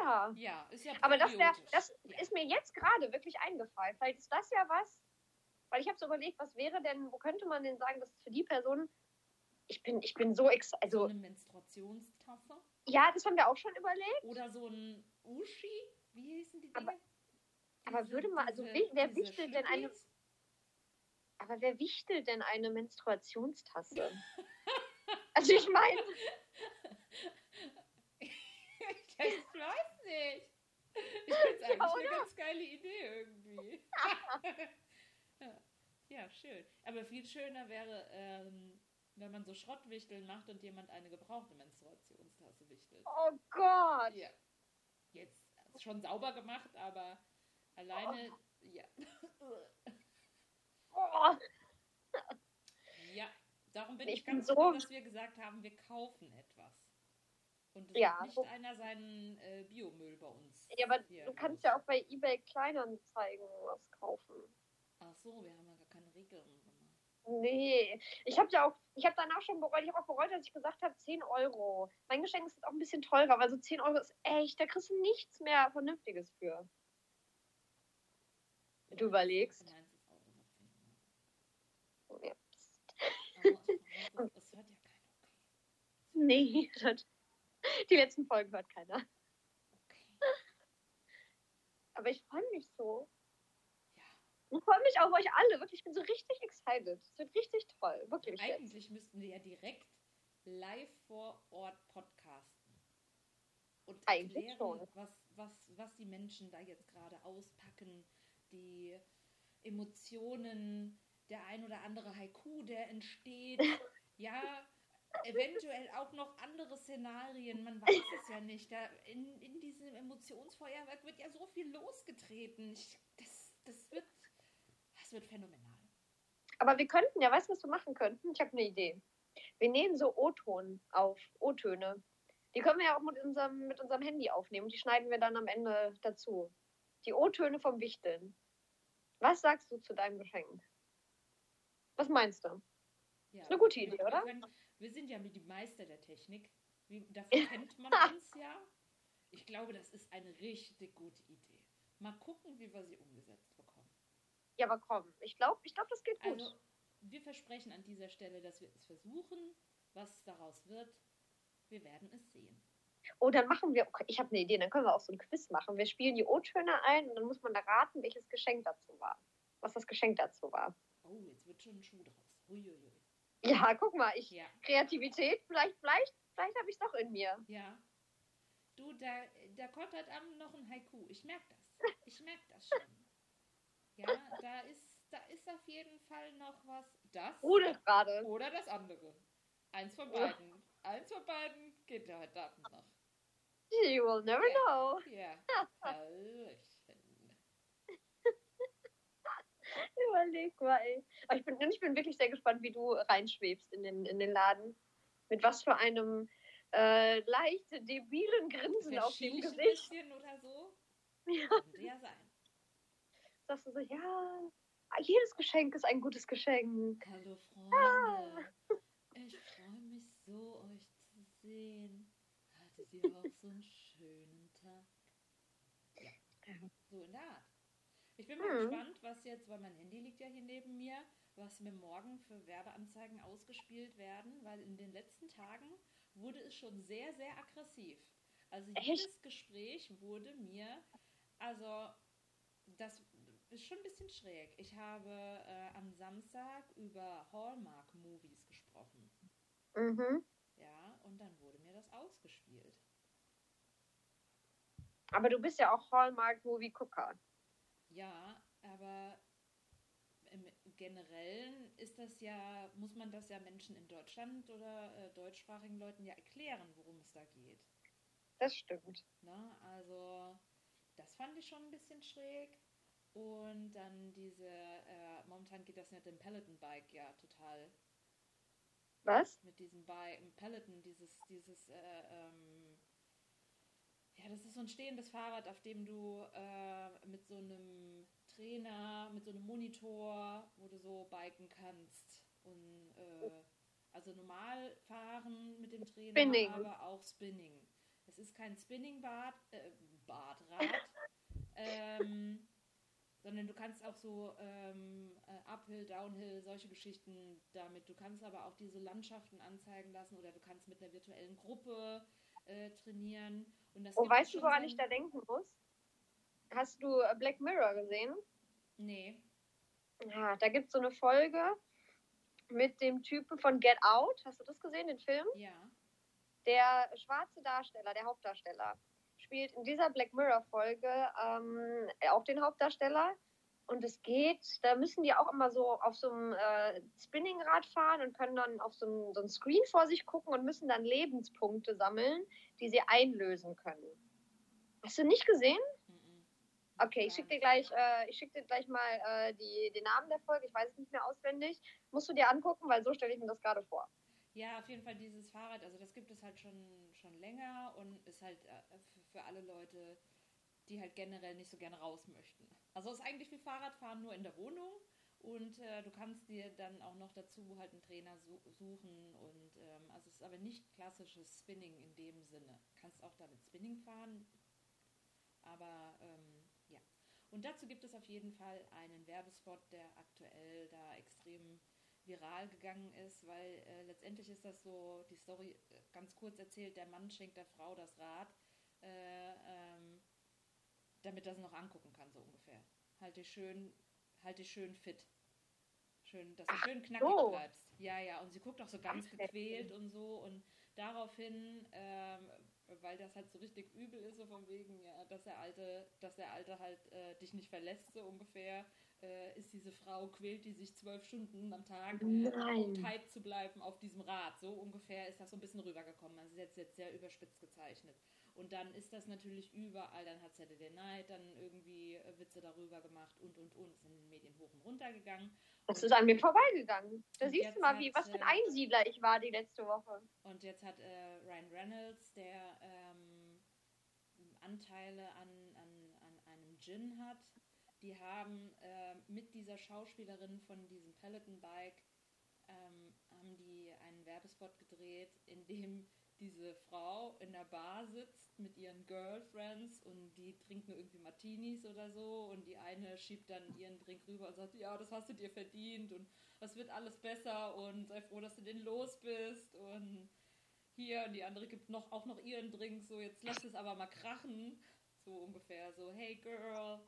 [SPEAKER 1] Ja.
[SPEAKER 2] Ja, ist ja
[SPEAKER 1] Aber das, wär, das
[SPEAKER 2] ja.
[SPEAKER 1] ist mir jetzt gerade wirklich eingefallen. Vielleicht ist das ja was, weil ich habe so überlegt, was wäre denn, wo könnte man denn sagen, dass es für die Person. Ich bin, ich bin so ex.
[SPEAKER 2] so
[SPEAKER 1] Also,
[SPEAKER 2] eine Menstruationstasse
[SPEAKER 1] ja, das haben wir auch schon überlegt.
[SPEAKER 2] oder so ein Uschi, wie hießen die
[SPEAKER 1] Aber-
[SPEAKER 2] Dinge?
[SPEAKER 1] aber würde man- also wi- wer wichtelt denn eine-? Aber wer wichtelt denn eine Menstruationstasse? also, ich meine.
[SPEAKER 2] ich weiß nicht. Ich finde es eigentlich
[SPEAKER 1] Ja,
[SPEAKER 2] eine ganz geile Idee irgendwie. ja. schön. Aber viel schöner wäre, ähm, wenn man so Schrottwichteln macht und jemand eine gebrauchte Menstruationstasse wichtelt.
[SPEAKER 1] Oh Gott.
[SPEAKER 2] Ja. Jetzt ist schon sauber gemacht, aber alleine, ja.
[SPEAKER 1] Oh.
[SPEAKER 2] ja, darum bin
[SPEAKER 1] Ich
[SPEAKER 2] ich,
[SPEAKER 1] bin
[SPEAKER 2] ganz
[SPEAKER 1] so-
[SPEAKER 2] froh, dass wir gesagt haben, wir kaufen etwas. Und es
[SPEAKER 1] Ja,
[SPEAKER 2] nicht einer seinen äh, Biomüll bei uns.
[SPEAKER 1] Ja, aber du kannst ja auch bei eBay Kleinanzeigen was kaufen.
[SPEAKER 2] Ach so, wir haben ja gar keine Regeln.
[SPEAKER 1] Nee, ich habe ja auch, ich habe danach schon bereut, ich habe auch bereut, dass ich gesagt habe, 10 Euro. Mein Geschenk ist jetzt auch ein bisschen teurer, weil so 10 Euro ist echt, da kriegst du nichts mehr Vernünftiges für. Du überlegst.
[SPEAKER 2] Meins ist auch über 10 Euro.
[SPEAKER 1] Oh, ja.
[SPEAKER 2] Es hört ja keiner. Okay.
[SPEAKER 1] Nee, das, die letzten Folgen hört keiner.
[SPEAKER 2] okay.
[SPEAKER 1] Aber ich freue mich so. Ich freue mich auf euch alle, wirklich, ich bin so richtig excited. Es wird richtig toll, wirklich jetzt.
[SPEAKER 2] Eigentlich müssten wir ja direkt live vor Ort podcasten. Und
[SPEAKER 1] Eigentlich
[SPEAKER 2] erklären,
[SPEAKER 1] schon.
[SPEAKER 2] was, was, was die Menschen da jetzt gerade auspacken, die Emotionen, der ein oder andere Haiku, der entsteht. ja, eventuell auch noch andere Szenarien, man weiß es ja nicht. Da in, in diesem Emotionsfeuerwerk wird ja so viel losgetreten. Ich, das, das, wird, das wird phänomenal.
[SPEAKER 1] Aber wir könnten ja, weißt du, was wir machen könnten? Ich habe eine Idee. Wir nehmen so O-Ton auf, O-Töne. Die können wir ja auch mit unserem, mit unserem Handy aufnehmen. Die schneiden wir dann am Ende dazu. Die O-Töne vom Wichteln. Was sagst du zu deinem Geschenk? Was meinst du?
[SPEAKER 2] Ja,
[SPEAKER 1] eine gute
[SPEAKER 2] wir-
[SPEAKER 1] Idee,
[SPEAKER 2] wir
[SPEAKER 1] oder?
[SPEAKER 2] Können, wir sind ja die Meister der Technik. Wie, dafür kennt man uns ja. Ich glaube, das ist eine richtig gute Idee. Mal gucken, wie wir sie umgesetzt bekommen.
[SPEAKER 1] Ja, aber komm, ich glaube, ich glaub, das geht gut.
[SPEAKER 2] Also, wir versprechen an dieser Stelle, dass wir es versuchen. Was daraus wird, wir werden es sehen.
[SPEAKER 1] oh, dann machen wir, ich habe eine Idee, dann können wir auch so ein Quiz machen. Wir spielen die O-Töne ein und dann muss man da raten, welches Geschenk dazu war. Was das Geschenk dazu war.
[SPEAKER 2] Oh, jetzt wird schon ein Schuh draus. Uiuiui.
[SPEAKER 1] Ja, guck mal, ich,
[SPEAKER 2] Ja,
[SPEAKER 1] Kreativität, vielleicht, vielleicht, vielleicht habe ich es doch in mir.
[SPEAKER 2] ja. Du, da, da kottert am noch ein Haiku. Ich merke das. Ich merke das schon. Ja, da ist, da ist auf jeden Fall noch was. Das
[SPEAKER 1] Rudelt gerade.
[SPEAKER 2] oder das andere. Eins von beiden. Eins von beiden geht da heute Abend noch.
[SPEAKER 1] You will never
[SPEAKER 2] Ja.
[SPEAKER 1] know.
[SPEAKER 2] Ja, Hallöchen.
[SPEAKER 1] Überleg mal, ey. Aber ich bin, ich bin wirklich sehr gespannt, wie du reinschwebst in den, in den Laden. Mit was für einem äh, leicht debilen Grinsen auf dem
[SPEAKER 2] ich ein
[SPEAKER 1] Gesicht.
[SPEAKER 2] bisschen oder so?
[SPEAKER 1] Ja.
[SPEAKER 2] Könnte ja sein.
[SPEAKER 1] Sagst du so, ja, jedes Geschenk ist ein gutes Geschenk.
[SPEAKER 2] Hallo Freunde. Ich freue mich so, euch zu sehen. Hattet ihr auch so einen schönen Tag? Ja. So in der Art. Ich bin mal
[SPEAKER 1] Hm.
[SPEAKER 2] gespannt, was jetzt, weil mein Handy liegt ja hier neben mir, was mir morgen für Werbeanzeigen ausgespielt werden, weil in den letzten Tagen wurde es schon sehr, sehr aggressiv. Also
[SPEAKER 1] Echt?
[SPEAKER 2] jedes Gespräch wurde mir, also das ist schon ein bisschen schräg. Ich habe äh, am Samstag über Hallmark-Movies gesprochen.
[SPEAKER 1] Mhm.
[SPEAKER 2] Ja, und dann wurde mir das ausgespielt.
[SPEAKER 1] Aber du bist ja auch Hallmark-Movie-Gucker.
[SPEAKER 2] Ja, aber im Generellen ist das ja, muss man das ja Menschen in Deutschland oder äh, deutschsprachigen Leuten ja erklären, worum es da geht.
[SPEAKER 1] Das stimmt.
[SPEAKER 2] Ne? Also, das fand ich schon ein bisschen schräg. Und dann diese, äh, momentan geht das mit dem Peloton-Bike ja total
[SPEAKER 1] Was?
[SPEAKER 2] mit diesem Bike, im Peloton, dieses, dieses, äh, ähm, ja, das ist so ein stehendes Fahrrad, auf dem du äh, mit so einem Trainer, mit so einem Monitor, wo du so biken kannst. Und äh, also normal fahren mit dem Trainer,
[SPEAKER 1] Spinning.
[SPEAKER 2] aber auch Spinning. Es ist kein Spinning-Bad, äh, Badrad, ähm, sondern du kannst auch so ähm, äh, Uphill, Downhill, solche Geschichten damit. Du kannst aber auch diese Landschaften anzeigen lassen oder du kannst mit einer virtuellen Gruppe äh, trainieren. Und das
[SPEAKER 1] Oh, weißt du,
[SPEAKER 2] schon
[SPEAKER 1] woran ich da denken muss? Hast du äh, Black Mirror gesehen?
[SPEAKER 2] Nee.
[SPEAKER 1] Ja, da gibt es so eine Folge mit dem Typen von Get Out. Hast du das gesehen, den Film?
[SPEAKER 2] Ja.
[SPEAKER 1] Der schwarze Darsteller, der Hauptdarsteller, spielt in dieser Black Mirror-Folge ähm, auch den Hauptdarsteller. Und es geht, da müssen die auch immer so auf so einem äh, Spinningrad fahren und können dann auf so einem, so Screen vor sich gucken und müssen dann Lebenspunkte sammeln, die sie einlösen können. Hast du nicht gesehen? Okay, ich schicke dir gleich, äh, ich schick dir gleich mal äh, die, den Namen der Folge. Ich weiß es nicht mehr auswendig. Musst du dir angucken, weil so stelle ich mir das gerade vor.
[SPEAKER 2] Ja, auf jeden Fall dieses Fahrrad, also das gibt es halt schon, schon länger und ist halt äh, für, alle Leute, die halt generell nicht so gerne raus möchten. Also es ist eigentlich wie Fahrradfahren nur in der Wohnung und äh, du kannst dir dann auch noch dazu halt einen Trainer su suchen und ähm, also es ist aber nicht klassisches Spinning in dem Sinne. Kannst auch damit Spinning fahren, aber ähm, ja. Und dazu gibt es auf jeden Fall einen Werbespot, der aktuell da extrem viral gegangen ist, weil äh, letztendlich ist das so, die Story äh, ganz kurz erzählt, der Mann schenkt der Frau das Rad, äh, ähm, damit er es noch angucken kann, so ungefähr. Halt dich schön, halt dich schön fit. Schön, dass du
[SPEAKER 1] Ach
[SPEAKER 2] schön knackig
[SPEAKER 1] so.
[SPEAKER 2] bleibst. Ja, ja, und sie guckt auch so ganz gequält und so und daraufhin, ähm, weil das halt so richtig übel ist, so von wegen, ja, dass der Alte, dass der Alte halt äh, dich nicht verlässt, so ungefähr, äh, ist diese Frau, quält die sich zwölf Stunden am Tag, äh, um
[SPEAKER 1] Nein.
[SPEAKER 2] tight zu bleiben auf diesem Rad. So ungefähr ist das so ein bisschen rübergekommen. Also jetzt, jetzt sehr überspitzt gezeichnet. Und dann ist das natürlich überall, dann hat Saturday Night dann irgendwie äh, Witze darüber gemacht und und und, ist in den Medien hoch und runter gegangen.
[SPEAKER 1] Das ist an mir vorbeigegangen. Da siehst du mal, wie, was für ein
[SPEAKER 2] äh,
[SPEAKER 1] Einsiedler ich war die letzte Woche.
[SPEAKER 2] Und jetzt hat äh, Ryan Reynolds, der ähm, Anteile an, an, an einem Gin hat, die haben äh, mit dieser Schauspielerin von diesem Peloton-Bike, ähm, haben die einen Werbespot gedreht, in dem diese Frau in der Bar sitzt mit ihren Girlfriends und die trinken irgendwie Martinis oder so und die eine schiebt dann ihren Drink rüber und sagt, ja, das hast du dir verdient und das wird alles besser und sei froh, dass du den los bist und hier und die andere gibt noch auch noch ihren Drink, so jetzt lass es aber mal krachen, so ungefähr, so hey Girl,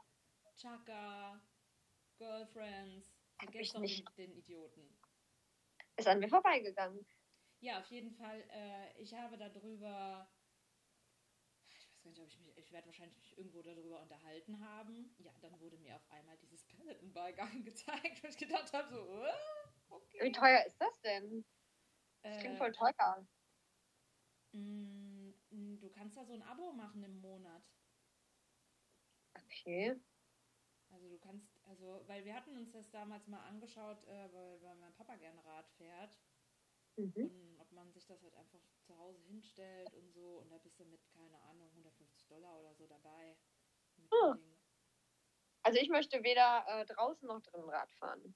[SPEAKER 2] Chaka, Girlfriends, vergesst doch
[SPEAKER 1] nicht.
[SPEAKER 2] den, Idioten.
[SPEAKER 1] Ist an mir vorbeigegangen.
[SPEAKER 2] Ja, auf jeden Fall. Äh, ich habe darüber, ich weiß gar nicht, ob ich mich, ich werde wahrscheinlich mich irgendwo darüber unterhalten haben. Ja, dann wurde mir auf einmal dieses Peloton-Bike angezeigt, wo ich gedacht habe, so, uh, okay.
[SPEAKER 1] Wie teuer ist das denn? Das klingt
[SPEAKER 2] Äh,
[SPEAKER 1] voll teuer.
[SPEAKER 2] Mm, Du kannst da so ein Abo machen im Monat.
[SPEAKER 1] Okay.
[SPEAKER 2] Also du kannst, also, weil wir hatten uns das damals mal angeschaut, äh, weil, weil mein Papa gerne Rad fährt
[SPEAKER 1] Mhm.
[SPEAKER 2] und ob man sich das halt einfach zu Hause hinstellt und so und da bist du mit, keine Ahnung, 150 Dollar oder so dabei.
[SPEAKER 1] Ah. Also ich möchte weder äh, draußen noch drinnen Rad fahren.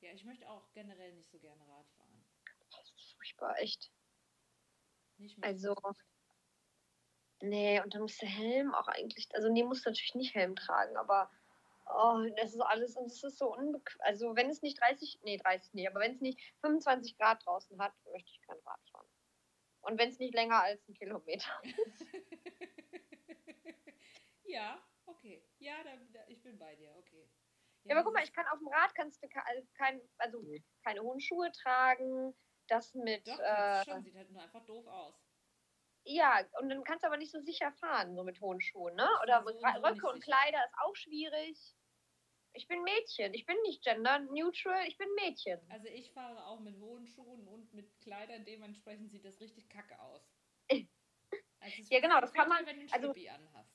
[SPEAKER 2] Ja, ich möchte auch generell nicht so gerne Rad fahren.
[SPEAKER 1] Das ist furchtbar, echt.
[SPEAKER 2] Nicht mehr
[SPEAKER 1] Also-
[SPEAKER 2] so.
[SPEAKER 1] Nee, und dann muss der Helm auch eigentlich, also nee, musst natürlich nicht Helm tragen, aber oh, das ist alles und es ist so unbequem. Also wenn es nicht 30, nee, 30 nicht, aber wenn es nicht 25 Grad draußen hat, möchte ich kein Rad fahren. Und wenn es nicht länger als ein Kilometer.
[SPEAKER 2] ja, okay. Ja, da, da, ich bin bei dir, okay.
[SPEAKER 1] Ja, aber guck mal, ich kann auf dem Rad kannst du also kein, also keine hohen Schuhe tragen, das mit,
[SPEAKER 2] Doch,
[SPEAKER 1] äh,
[SPEAKER 2] das schon, sieht halt nur einfach doof aus.
[SPEAKER 1] Ja, und dann kannst du aber nicht so sicher fahren, so mit hohen Schuhen, ne? Oder
[SPEAKER 2] so
[SPEAKER 1] Röcke und. Kleider ist auch schwierig. Ich bin Mädchen, ich bin nicht gender neutral, ich bin Mädchen.
[SPEAKER 2] Also ich fahre auch mit hohen Schuhen und mit Kleidern, dementsprechend sieht das richtig kacke aus. Also
[SPEAKER 1] Ja, genau, das kann man-
[SPEAKER 2] wenn du
[SPEAKER 1] also-
[SPEAKER 2] anhast.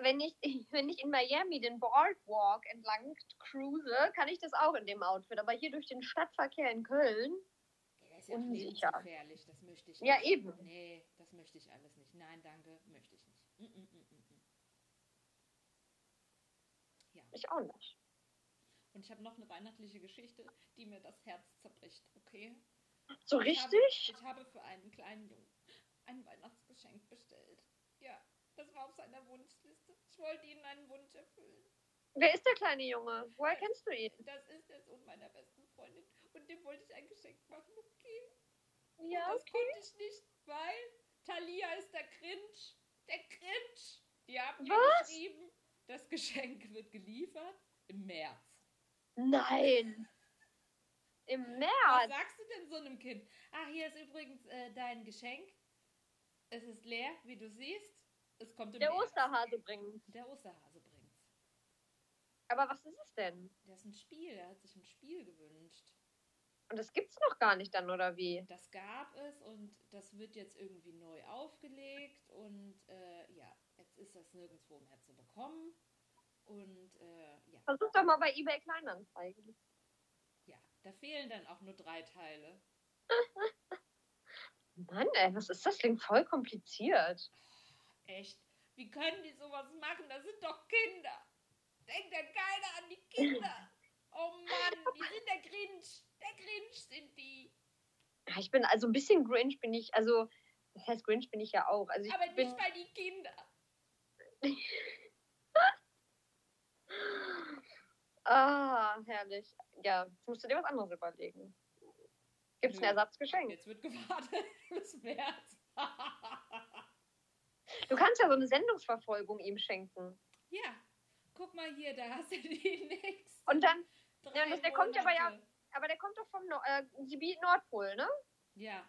[SPEAKER 1] Wenn ich, wenn ich in Miami den Boardwalk entlang cruise, kann ich das auch in dem Outfit. Aber hier durch den Stadtverkehr in Köln,
[SPEAKER 2] Ja, das ist ja
[SPEAKER 1] unsicher.
[SPEAKER 2] lebensgefährlich, das möchte ich
[SPEAKER 1] Ja,
[SPEAKER 2] nicht.
[SPEAKER 1] eben.
[SPEAKER 2] Nee, das möchte ich alles nicht. Nein, danke, möchte ich nicht. Mm, mm, mm, mm, mm. Ja,
[SPEAKER 1] ich auch nicht.
[SPEAKER 2] und ich habe noch eine weihnachtliche Geschichte, die mir das Herz zerbricht, okay?
[SPEAKER 1] So
[SPEAKER 2] Ich habe,
[SPEAKER 1] richtig?
[SPEAKER 2] ich habe für einen kleinen Jungen ein Weihnachtsgeschenk bestellt. Ja, das war auf seiner Wunschliste. Ich wollte ihm einen Wunsch erfüllen.
[SPEAKER 1] Wer ist der kleine Junge? Woher kennst du ihn?
[SPEAKER 2] Das ist der Sohn meiner besten Freundin. Und dem wollte ich ein Geschenk machen, okay?
[SPEAKER 1] Ja,
[SPEAKER 2] das konnte ich nicht, weil Thalia ist der Cringe. Der Cringe. Die haben mir
[SPEAKER 1] Was?
[SPEAKER 2] geschrieben, das Geschenk wird geliefert im März.
[SPEAKER 1] Nein. Im
[SPEAKER 2] Was
[SPEAKER 1] März.
[SPEAKER 2] sagst du denn so einem Kind? Ah, hier ist übrigens äh, dein Geschenk. Es ist leer, wie du siehst. Es kommt im
[SPEAKER 1] Der
[SPEAKER 2] März.
[SPEAKER 1] Osterhase bringt.
[SPEAKER 2] Der Osterhase bringt's.
[SPEAKER 1] Aber was ist es denn?
[SPEAKER 2] Das ist ein Spiel. Er hat sich ein Spiel gewünscht.
[SPEAKER 1] Und das gibt's noch gar nicht dann, oder wie?
[SPEAKER 2] Das gab es und das wird jetzt irgendwie neu aufgelegt und äh, ja, jetzt ist das nirgendwo mehr zu bekommen. Und äh, ja,
[SPEAKER 1] Versuch doch mal bei eBay Kleinanzeigen.
[SPEAKER 2] ja, da fehlen dann auch nur drei Teile.
[SPEAKER 1] Mann, ey, was ist das? Klingt voll kompliziert.
[SPEAKER 2] Echt? Wie können die sowas machen? Das sind doch Kinder. Denkt ja keiner an die Kinder. Oh Mann, die sind der Grinch. Der Grinch sind die.
[SPEAKER 1] Ich bin also ein bisschen Grinch bin ich, also das heißt Grinch bin ich ja auch. Also ich
[SPEAKER 2] Aber
[SPEAKER 1] bin
[SPEAKER 2] nicht bei die Kinder.
[SPEAKER 1] ah herrlich. Ja, jetzt musst du dir was anderes überlegen. Gibt es ein. Ersatzgeschenk?
[SPEAKER 2] Jetzt wird gewartet bis März.
[SPEAKER 1] Du kannst ja so eine Sendungsverfolgung ihm schenken.
[SPEAKER 2] ja, guck mal hier, da hast du die nächsten
[SPEAKER 1] Und dann, ja, das- der kommt aber ja-
[SPEAKER 2] Monate.
[SPEAKER 1] Aber der kommt doch vom Nor äh, Gebiet Nordpol, ne?
[SPEAKER 2] Ja,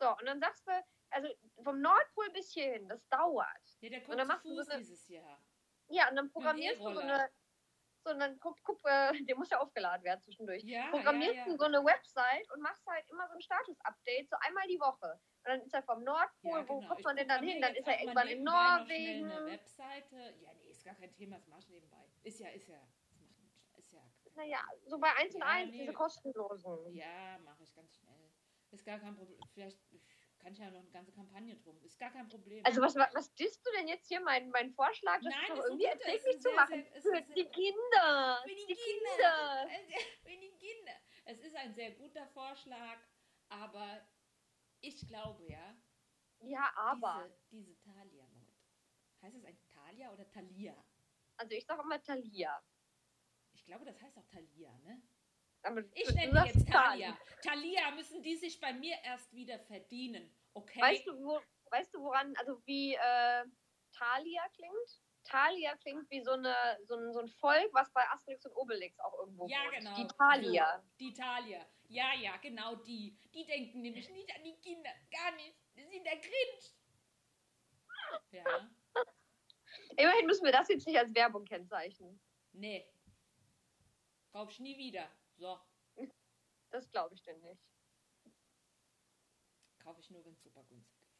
[SPEAKER 1] So, und dann sagst du, also vom Nordpol bis hierhin, das dauert.
[SPEAKER 2] ja der
[SPEAKER 1] Und
[SPEAKER 2] kommt
[SPEAKER 1] dann
[SPEAKER 2] zu
[SPEAKER 1] machst du so
[SPEAKER 2] Fuß
[SPEAKER 1] eine-
[SPEAKER 2] dieses Jahr.
[SPEAKER 1] Ja, und dann programmierst du so eine, so und dann guck, guck, äh, der muss ja aufgeladen werden zwischendurch.
[SPEAKER 2] Ja,
[SPEAKER 1] Programmierst
[SPEAKER 2] ja,
[SPEAKER 1] du
[SPEAKER 2] ja.
[SPEAKER 1] so eine Website und machst halt immer so ein Status-Update, so einmal die Woche. Und dann ist er vom Nordpol,
[SPEAKER 2] Ja,
[SPEAKER 1] wo
[SPEAKER 2] genau.
[SPEAKER 1] kommt
[SPEAKER 2] Ich
[SPEAKER 1] man denn dann hin? Dann ist er irgendwann in
[SPEAKER 2] nebenbei noch schnell
[SPEAKER 1] Norwegen.
[SPEAKER 2] Eine Webseite. Ja, nee, ist gar kein Thema, das mach ich nebenbei. Ist ja, ist ja. Das macht nicht, ist ja.
[SPEAKER 1] Naja, so bei 1 und
[SPEAKER 2] Ja,
[SPEAKER 1] 1,
[SPEAKER 2] nee.
[SPEAKER 1] diese kostenlosen.
[SPEAKER 2] Ja, mache ich ganz schnell. Ist gar kein Problem. Vielleicht kann ich ja noch eine ganze Kampagne drum. Ist gar kein Problem.
[SPEAKER 1] Also was, was, disst du denn jetzt hier, mein, mein Vorschlag, das
[SPEAKER 2] Nein,
[SPEAKER 1] ist irgendwie erträglich zu machen
[SPEAKER 2] sehr-
[SPEAKER 1] für die Kinder.
[SPEAKER 2] Für die,
[SPEAKER 1] die
[SPEAKER 2] Kinder.
[SPEAKER 1] Kinder.
[SPEAKER 2] Für die Kinder. Es ist ein sehr guter Vorschlag, aber ich glaube ja,
[SPEAKER 1] Ja, aber.
[SPEAKER 2] diese, diese Thalia-Not. Heißt es ein Thalia oder Thalia?
[SPEAKER 1] Also ich sag immer Thalia.
[SPEAKER 2] Ich glaube, das heißt auch Thalia, ne?
[SPEAKER 1] Aber
[SPEAKER 2] Ich nenne die jetzt
[SPEAKER 1] Thalia.
[SPEAKER 2] Thalia. Müssen die sich bei mir erst wieder verdienen. Okay?
[SPEAKER 1] Weißt du, wo, weißt du, woran, also wie äh, Thalia klingt? Thalia klingt wie so, eine, so, ein, so ein Volk, was bei Asterix und Obelix auch irgendwo
[SPEAKER 2] ja,
[SPEAKER 1] wohnt.
[SPEAKER 2] genau.
[SPEAKER 1] Die Thalia.
[SPEAKER 2] So, die Thalia. Ja, ja, genau die. Die denken nämlich nicht an die Kinder. Gar nicht. Die sind der Grinch. Ja.
[SPEAKER 1] Immerhin müssen wir das jetzt nicht als Werbung kennzeichnen.
[SPEAKER 2] Nee. Kauf ich nie wieder. So.
[SPEAKER 1] Das glaube ich denn nicht.
[SPEAKER 2] Kaufe ich nur, wenn es super günstig ist.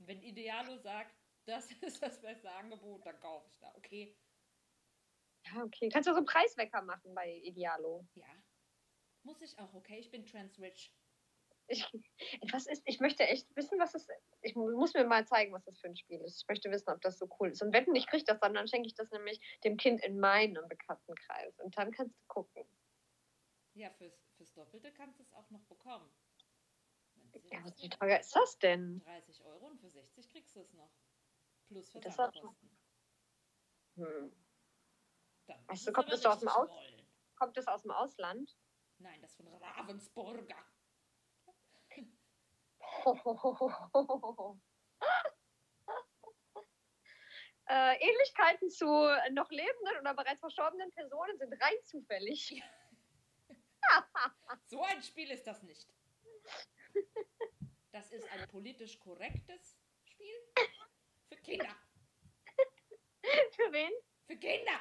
[SPEAKER 2] wenn Idealo sagt, das ist das beste Angebot, dann kaufe ich da. Okay.
[SPEAKER 1] Ja, okay. Kannst du so einen Preiswecker machen bei Idealo?
[SPEAKER 2] Ja. Muss ich auch, okay? Ich bin trans-rich.
[SPEAKER 1] Ich, was ist, ich möchte echt wissen, was das ist. Ich muss mir mal zeigen, was das für ein Spiel ist. Ich möchte wissen, ob das so cool ist. Und wenn ich kriege das dann, dann schenke ich das nämlich dem Kind in meinem Bekanntenkreis. Und dann kannst du gucken.
[SPEAKER 2] Ja, fürs, fürs Doppelte kannst du es auch noch bekommen.
[SPEAKER 1] Ja, wie teuer ist das denn?
[SPEAKER 2] 30 Euro und für 60 kriegst du es noch. Plus
[SPEAKER 1] Das war-. Hm. So,
[SPEAKER 2] es
[SPEAKER 1] kommt das aus dem Aus-. Kommt das aus dem Ausland?
[SPEAKER 2] Nein, das von Ravensburger.
[SPEAKER 1] äh, Ähnlichkeiten zu noch lebenden oder bereits verstorbenen Personen sind rein zufällig.
[SPEAKER 2] So ein Spiel ist das nicht. Das ist ein politisch korrektes Spiel für Kinder.
[SPEAKER 1] Für wen?
[SPEAKER 2] Für Kinder!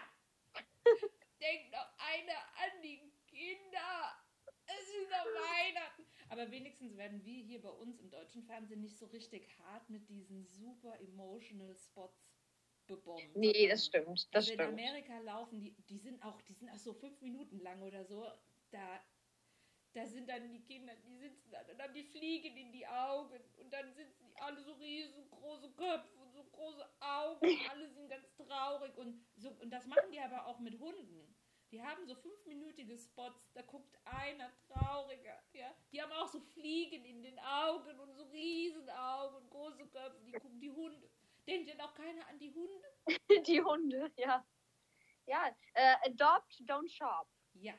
[SPEAKER 2] Denkt noch einer an die Kinder! Es ist noch Weihnachten! Aber wenigstens werden wir hier bei uns im deutschen Fernsehen nicht so richtig hart mit diesen super emotional Spots bebombt.
[SPEAKER 1] Nee, das stimmt. Das
[SPEAKER 2] also in
[SPEAKER 1] stimmt.
[SPEAKER 2] Amerika laufen die, die sind auch, die sind auch so fünf Minuten lang oder so. Da, da sind dann die Kinder, die sitzen da, dann haben die Fliegen in die Augen und dann sitzen die alle so riesengroße Köpfe und so große Augen und alle sind ganz traurig und so und das machen die aber auch mit Hunden. Die haben so fünfminütige Spots, da guckt einer trauriger, ja. Die haben auch so Fliegen in den Augen und so Riesenaugen und große Köpfe, die gucken die Hunde. Denkt denn auch keiner an die Hunde?
[SPEAKER 1] Die Hunde, ja. Ja, äh, adopt, don't shop.
[SPEAKER 2] Ja.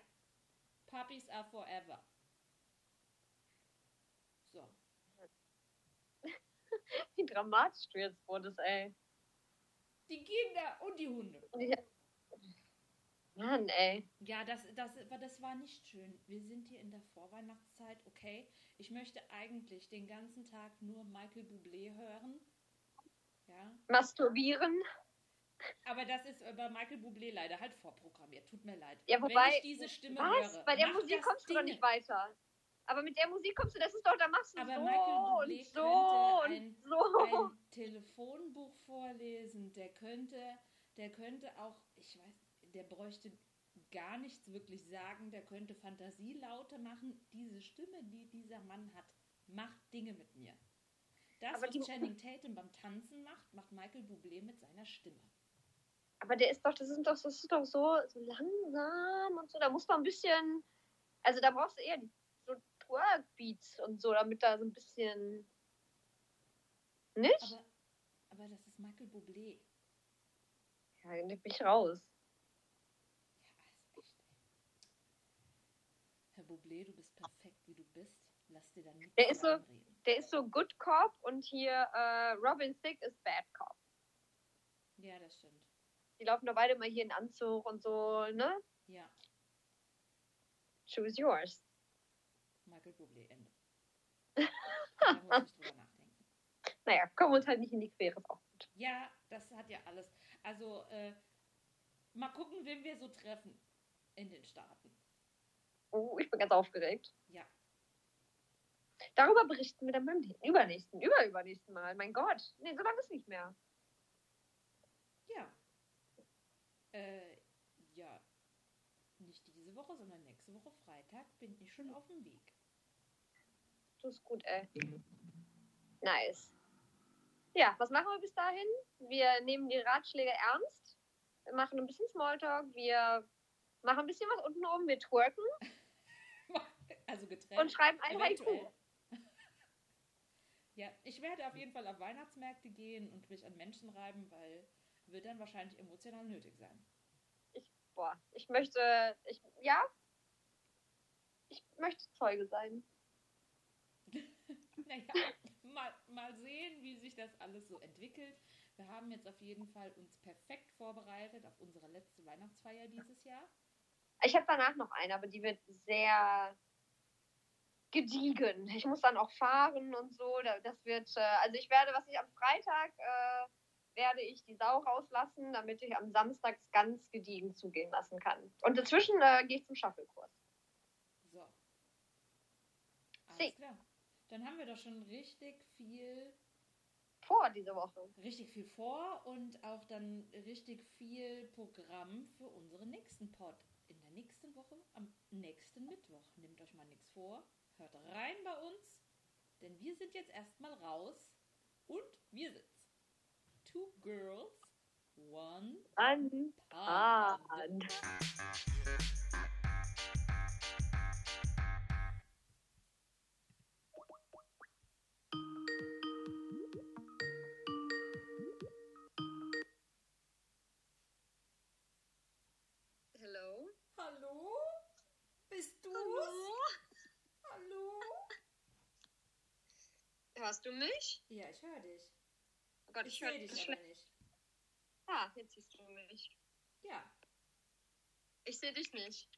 [SPEAKER 2] Puppies are forever. So.
[SPEAKER 1] Wie dramatisch du jetzt wurdest, ey.
[SPEAKER 2] Die Kinder und die Hunde.
[SPEAKER 1] Ja. Mann, ey.
[SPEAKER 2] Ja, das, das, das war nicht schön. Wir sind hier in der Vorweihnachtszeit, okay. Ich möchte eigentlich den ganzen Tag nur Michael Bublé hören. Ja.
[SPEAKER 1] Masturbieren.
[SPEAKER 2] Aber das ist bei Michael Bublé leider halt vorprogrammiert. Tut mir leid.
[SPEAKER 1] Ja, wobei-
[SPEAKER 2] Wenn ich diese Stimme
[SPEAKER 1] Was?
[SPEAKER 2] höre.
[SPEAKER 1] Bei der Musik kommst du doch nicht weiter. Aber mit der Musik kommst du, das ist doch, da machst du
[SPEAKER 2] Aber
[SPEAKER 1] so
[SPEAKER 2] Michael Bublé
[SPEAKER 1] und so
[SPEAKER 2] könnte
[SPEAKER 1] und
[SPEAKER 2] ein-
[SPEAKER 1] so.
[SPEAKER 2] ein Telefonbuch vorlesen, der könnte, der könnte auch, ich weiß, der bräuchte gar nichts wirklich sagen, der könnte Fantasielaute machen. Diese Stimme, die dieser Mann hat, macht Dinge mit mir. Das,
[SPEAKER 1] Aber
[SPEAKER 2] was Channing Tatum beim Tanzen macht, macht Michael Bublé mit seiner Stimme.
[SPEAKER 1] Aber der ist doch, das ist doch, das ist doch so, so langsam und so. Da muss man ein bisschen, also da brauchst du eher so Twerk-Beats und so, damit da so ein bisschen. Nicht?
[SPEAKER 2] Aber, aber das ist Michael Bublé.
[SPEAKER 1] ja, nimm mich raus.
[SPEAKER 2] Ja, ist echt. Herr Bublé, du bist perfekt, wie du bist. Lass dir da nichts
[SPEAKER 1] Der ist so-
[SPEAKER 2] einreden.
[SPEAKER 1] Der ist so Good Cop und hier äh, Robin Thicke ist Bad Cop.
[SPEAKER 2] Ja, das stimmt.
[SPEAKER 1] Die laufen doch beide mal hier in Anzug und so, ne?
[SPEAKER 2] Ja,
[SPEAKER 1] Choose yours.
[SPEAKER 2] Michael Bublé, Ende. da muss ich drüber nachdenken.
[SPEAKER 1] Naja, kommen uns halt nicht in die Quere, ist auch gut.
[SPEAKER 2] Ja, das hat ja alles. Also, äh, mal gucken, wen wir so treffen in den Staaten.
[SPEAKER 1] Oh, ich bin ganz aufgeregt.
[SPEAKER 2] Ja,
[SPEAKER 1] Darüber berichten wir dann beim übernächsten, überübernächsten Mal. Mein Gott. Nee, so lange ist nicht mehr.
[SPEAKER 2] ja. Äh, ja. Nicht diese Woche, sondern nächste Woche Freitag bin ich schon auf dem Weg.
[SPEAKER 1] Du ist gut, ey. Nice. Ja, was machen wir bis dahin? Wir nehmen die Ratschläge ernst. Wir machen ein bisschen Smalltalk. Wir machen ein bisschen was unten oben. Wir twerken
[SPEAKER 2] Also getrennt.
[SPEAKER 1] und schreiben ein Haiku.
[SPEAKER 2] Eventuell. Ja, ich werde auf jeden Fall auf Weihnachtsmärkte gehen und mich an Menschen reiben, weil wird dann wahrscheinlich emotional nötig sein.
[SPEAKER 1] Boah, ich möchte, ich, ja, ich möchte Zeuge sein.
[SPEAKER 2] Naja, mal, mal sehen, wie sich das alles so entwickelt. Wir haben jetzt auf jeden Fall uns perfekt vorbereitet auf unsere letzte Weihnachtsfeier dieses Jahr.
[SPEAKER 1] Ich habe danach noch eine, aber die wird sehr gediegen. Ich muss dann auch fahren und so. Das wird, äh, also ich werde, was ich am Freitag äh, werde ich die Sau rauslassen, damit ich am Samstag ganz gediegen zugehen lassen kann. Und dazwischen äh, gehe ich zum Schaffelkurs.
[SPEAKER 2] So. Alles See. klar. Dann haben wir doch schon richtig viel
[SPEAKER 1] vor diese Woche.
[SPEAKER 2] Richtig viel vor und auch dann richtig viel Programm für unseren nächsten Pod. Nächsten Woche, am nächsten Mittwoch. Nehmt euch mal nichts vor. Hört rein bei uns, denn wir sind jetzt erstmal raus und wir sind Two Girls, One Pod.
[SPEAKER 1] Hello? Hörst du mich?
[SPEAKER 2] Ja, ich höre dich.
[SPEAKER 1] Oh Gott,
[SPEAKER 2] ich
[SPEAKER 1] ich höre dich
[SPEAKER 2] aber
[SPEAKER 1] schlecht.
[SPEAKER 2] nicht.
[SPEAKER 1] Ah, jetzt siehst du mich.
[SPEAKER 2] Ja,
[SPEAKER 1] Ich sehe dich nicht.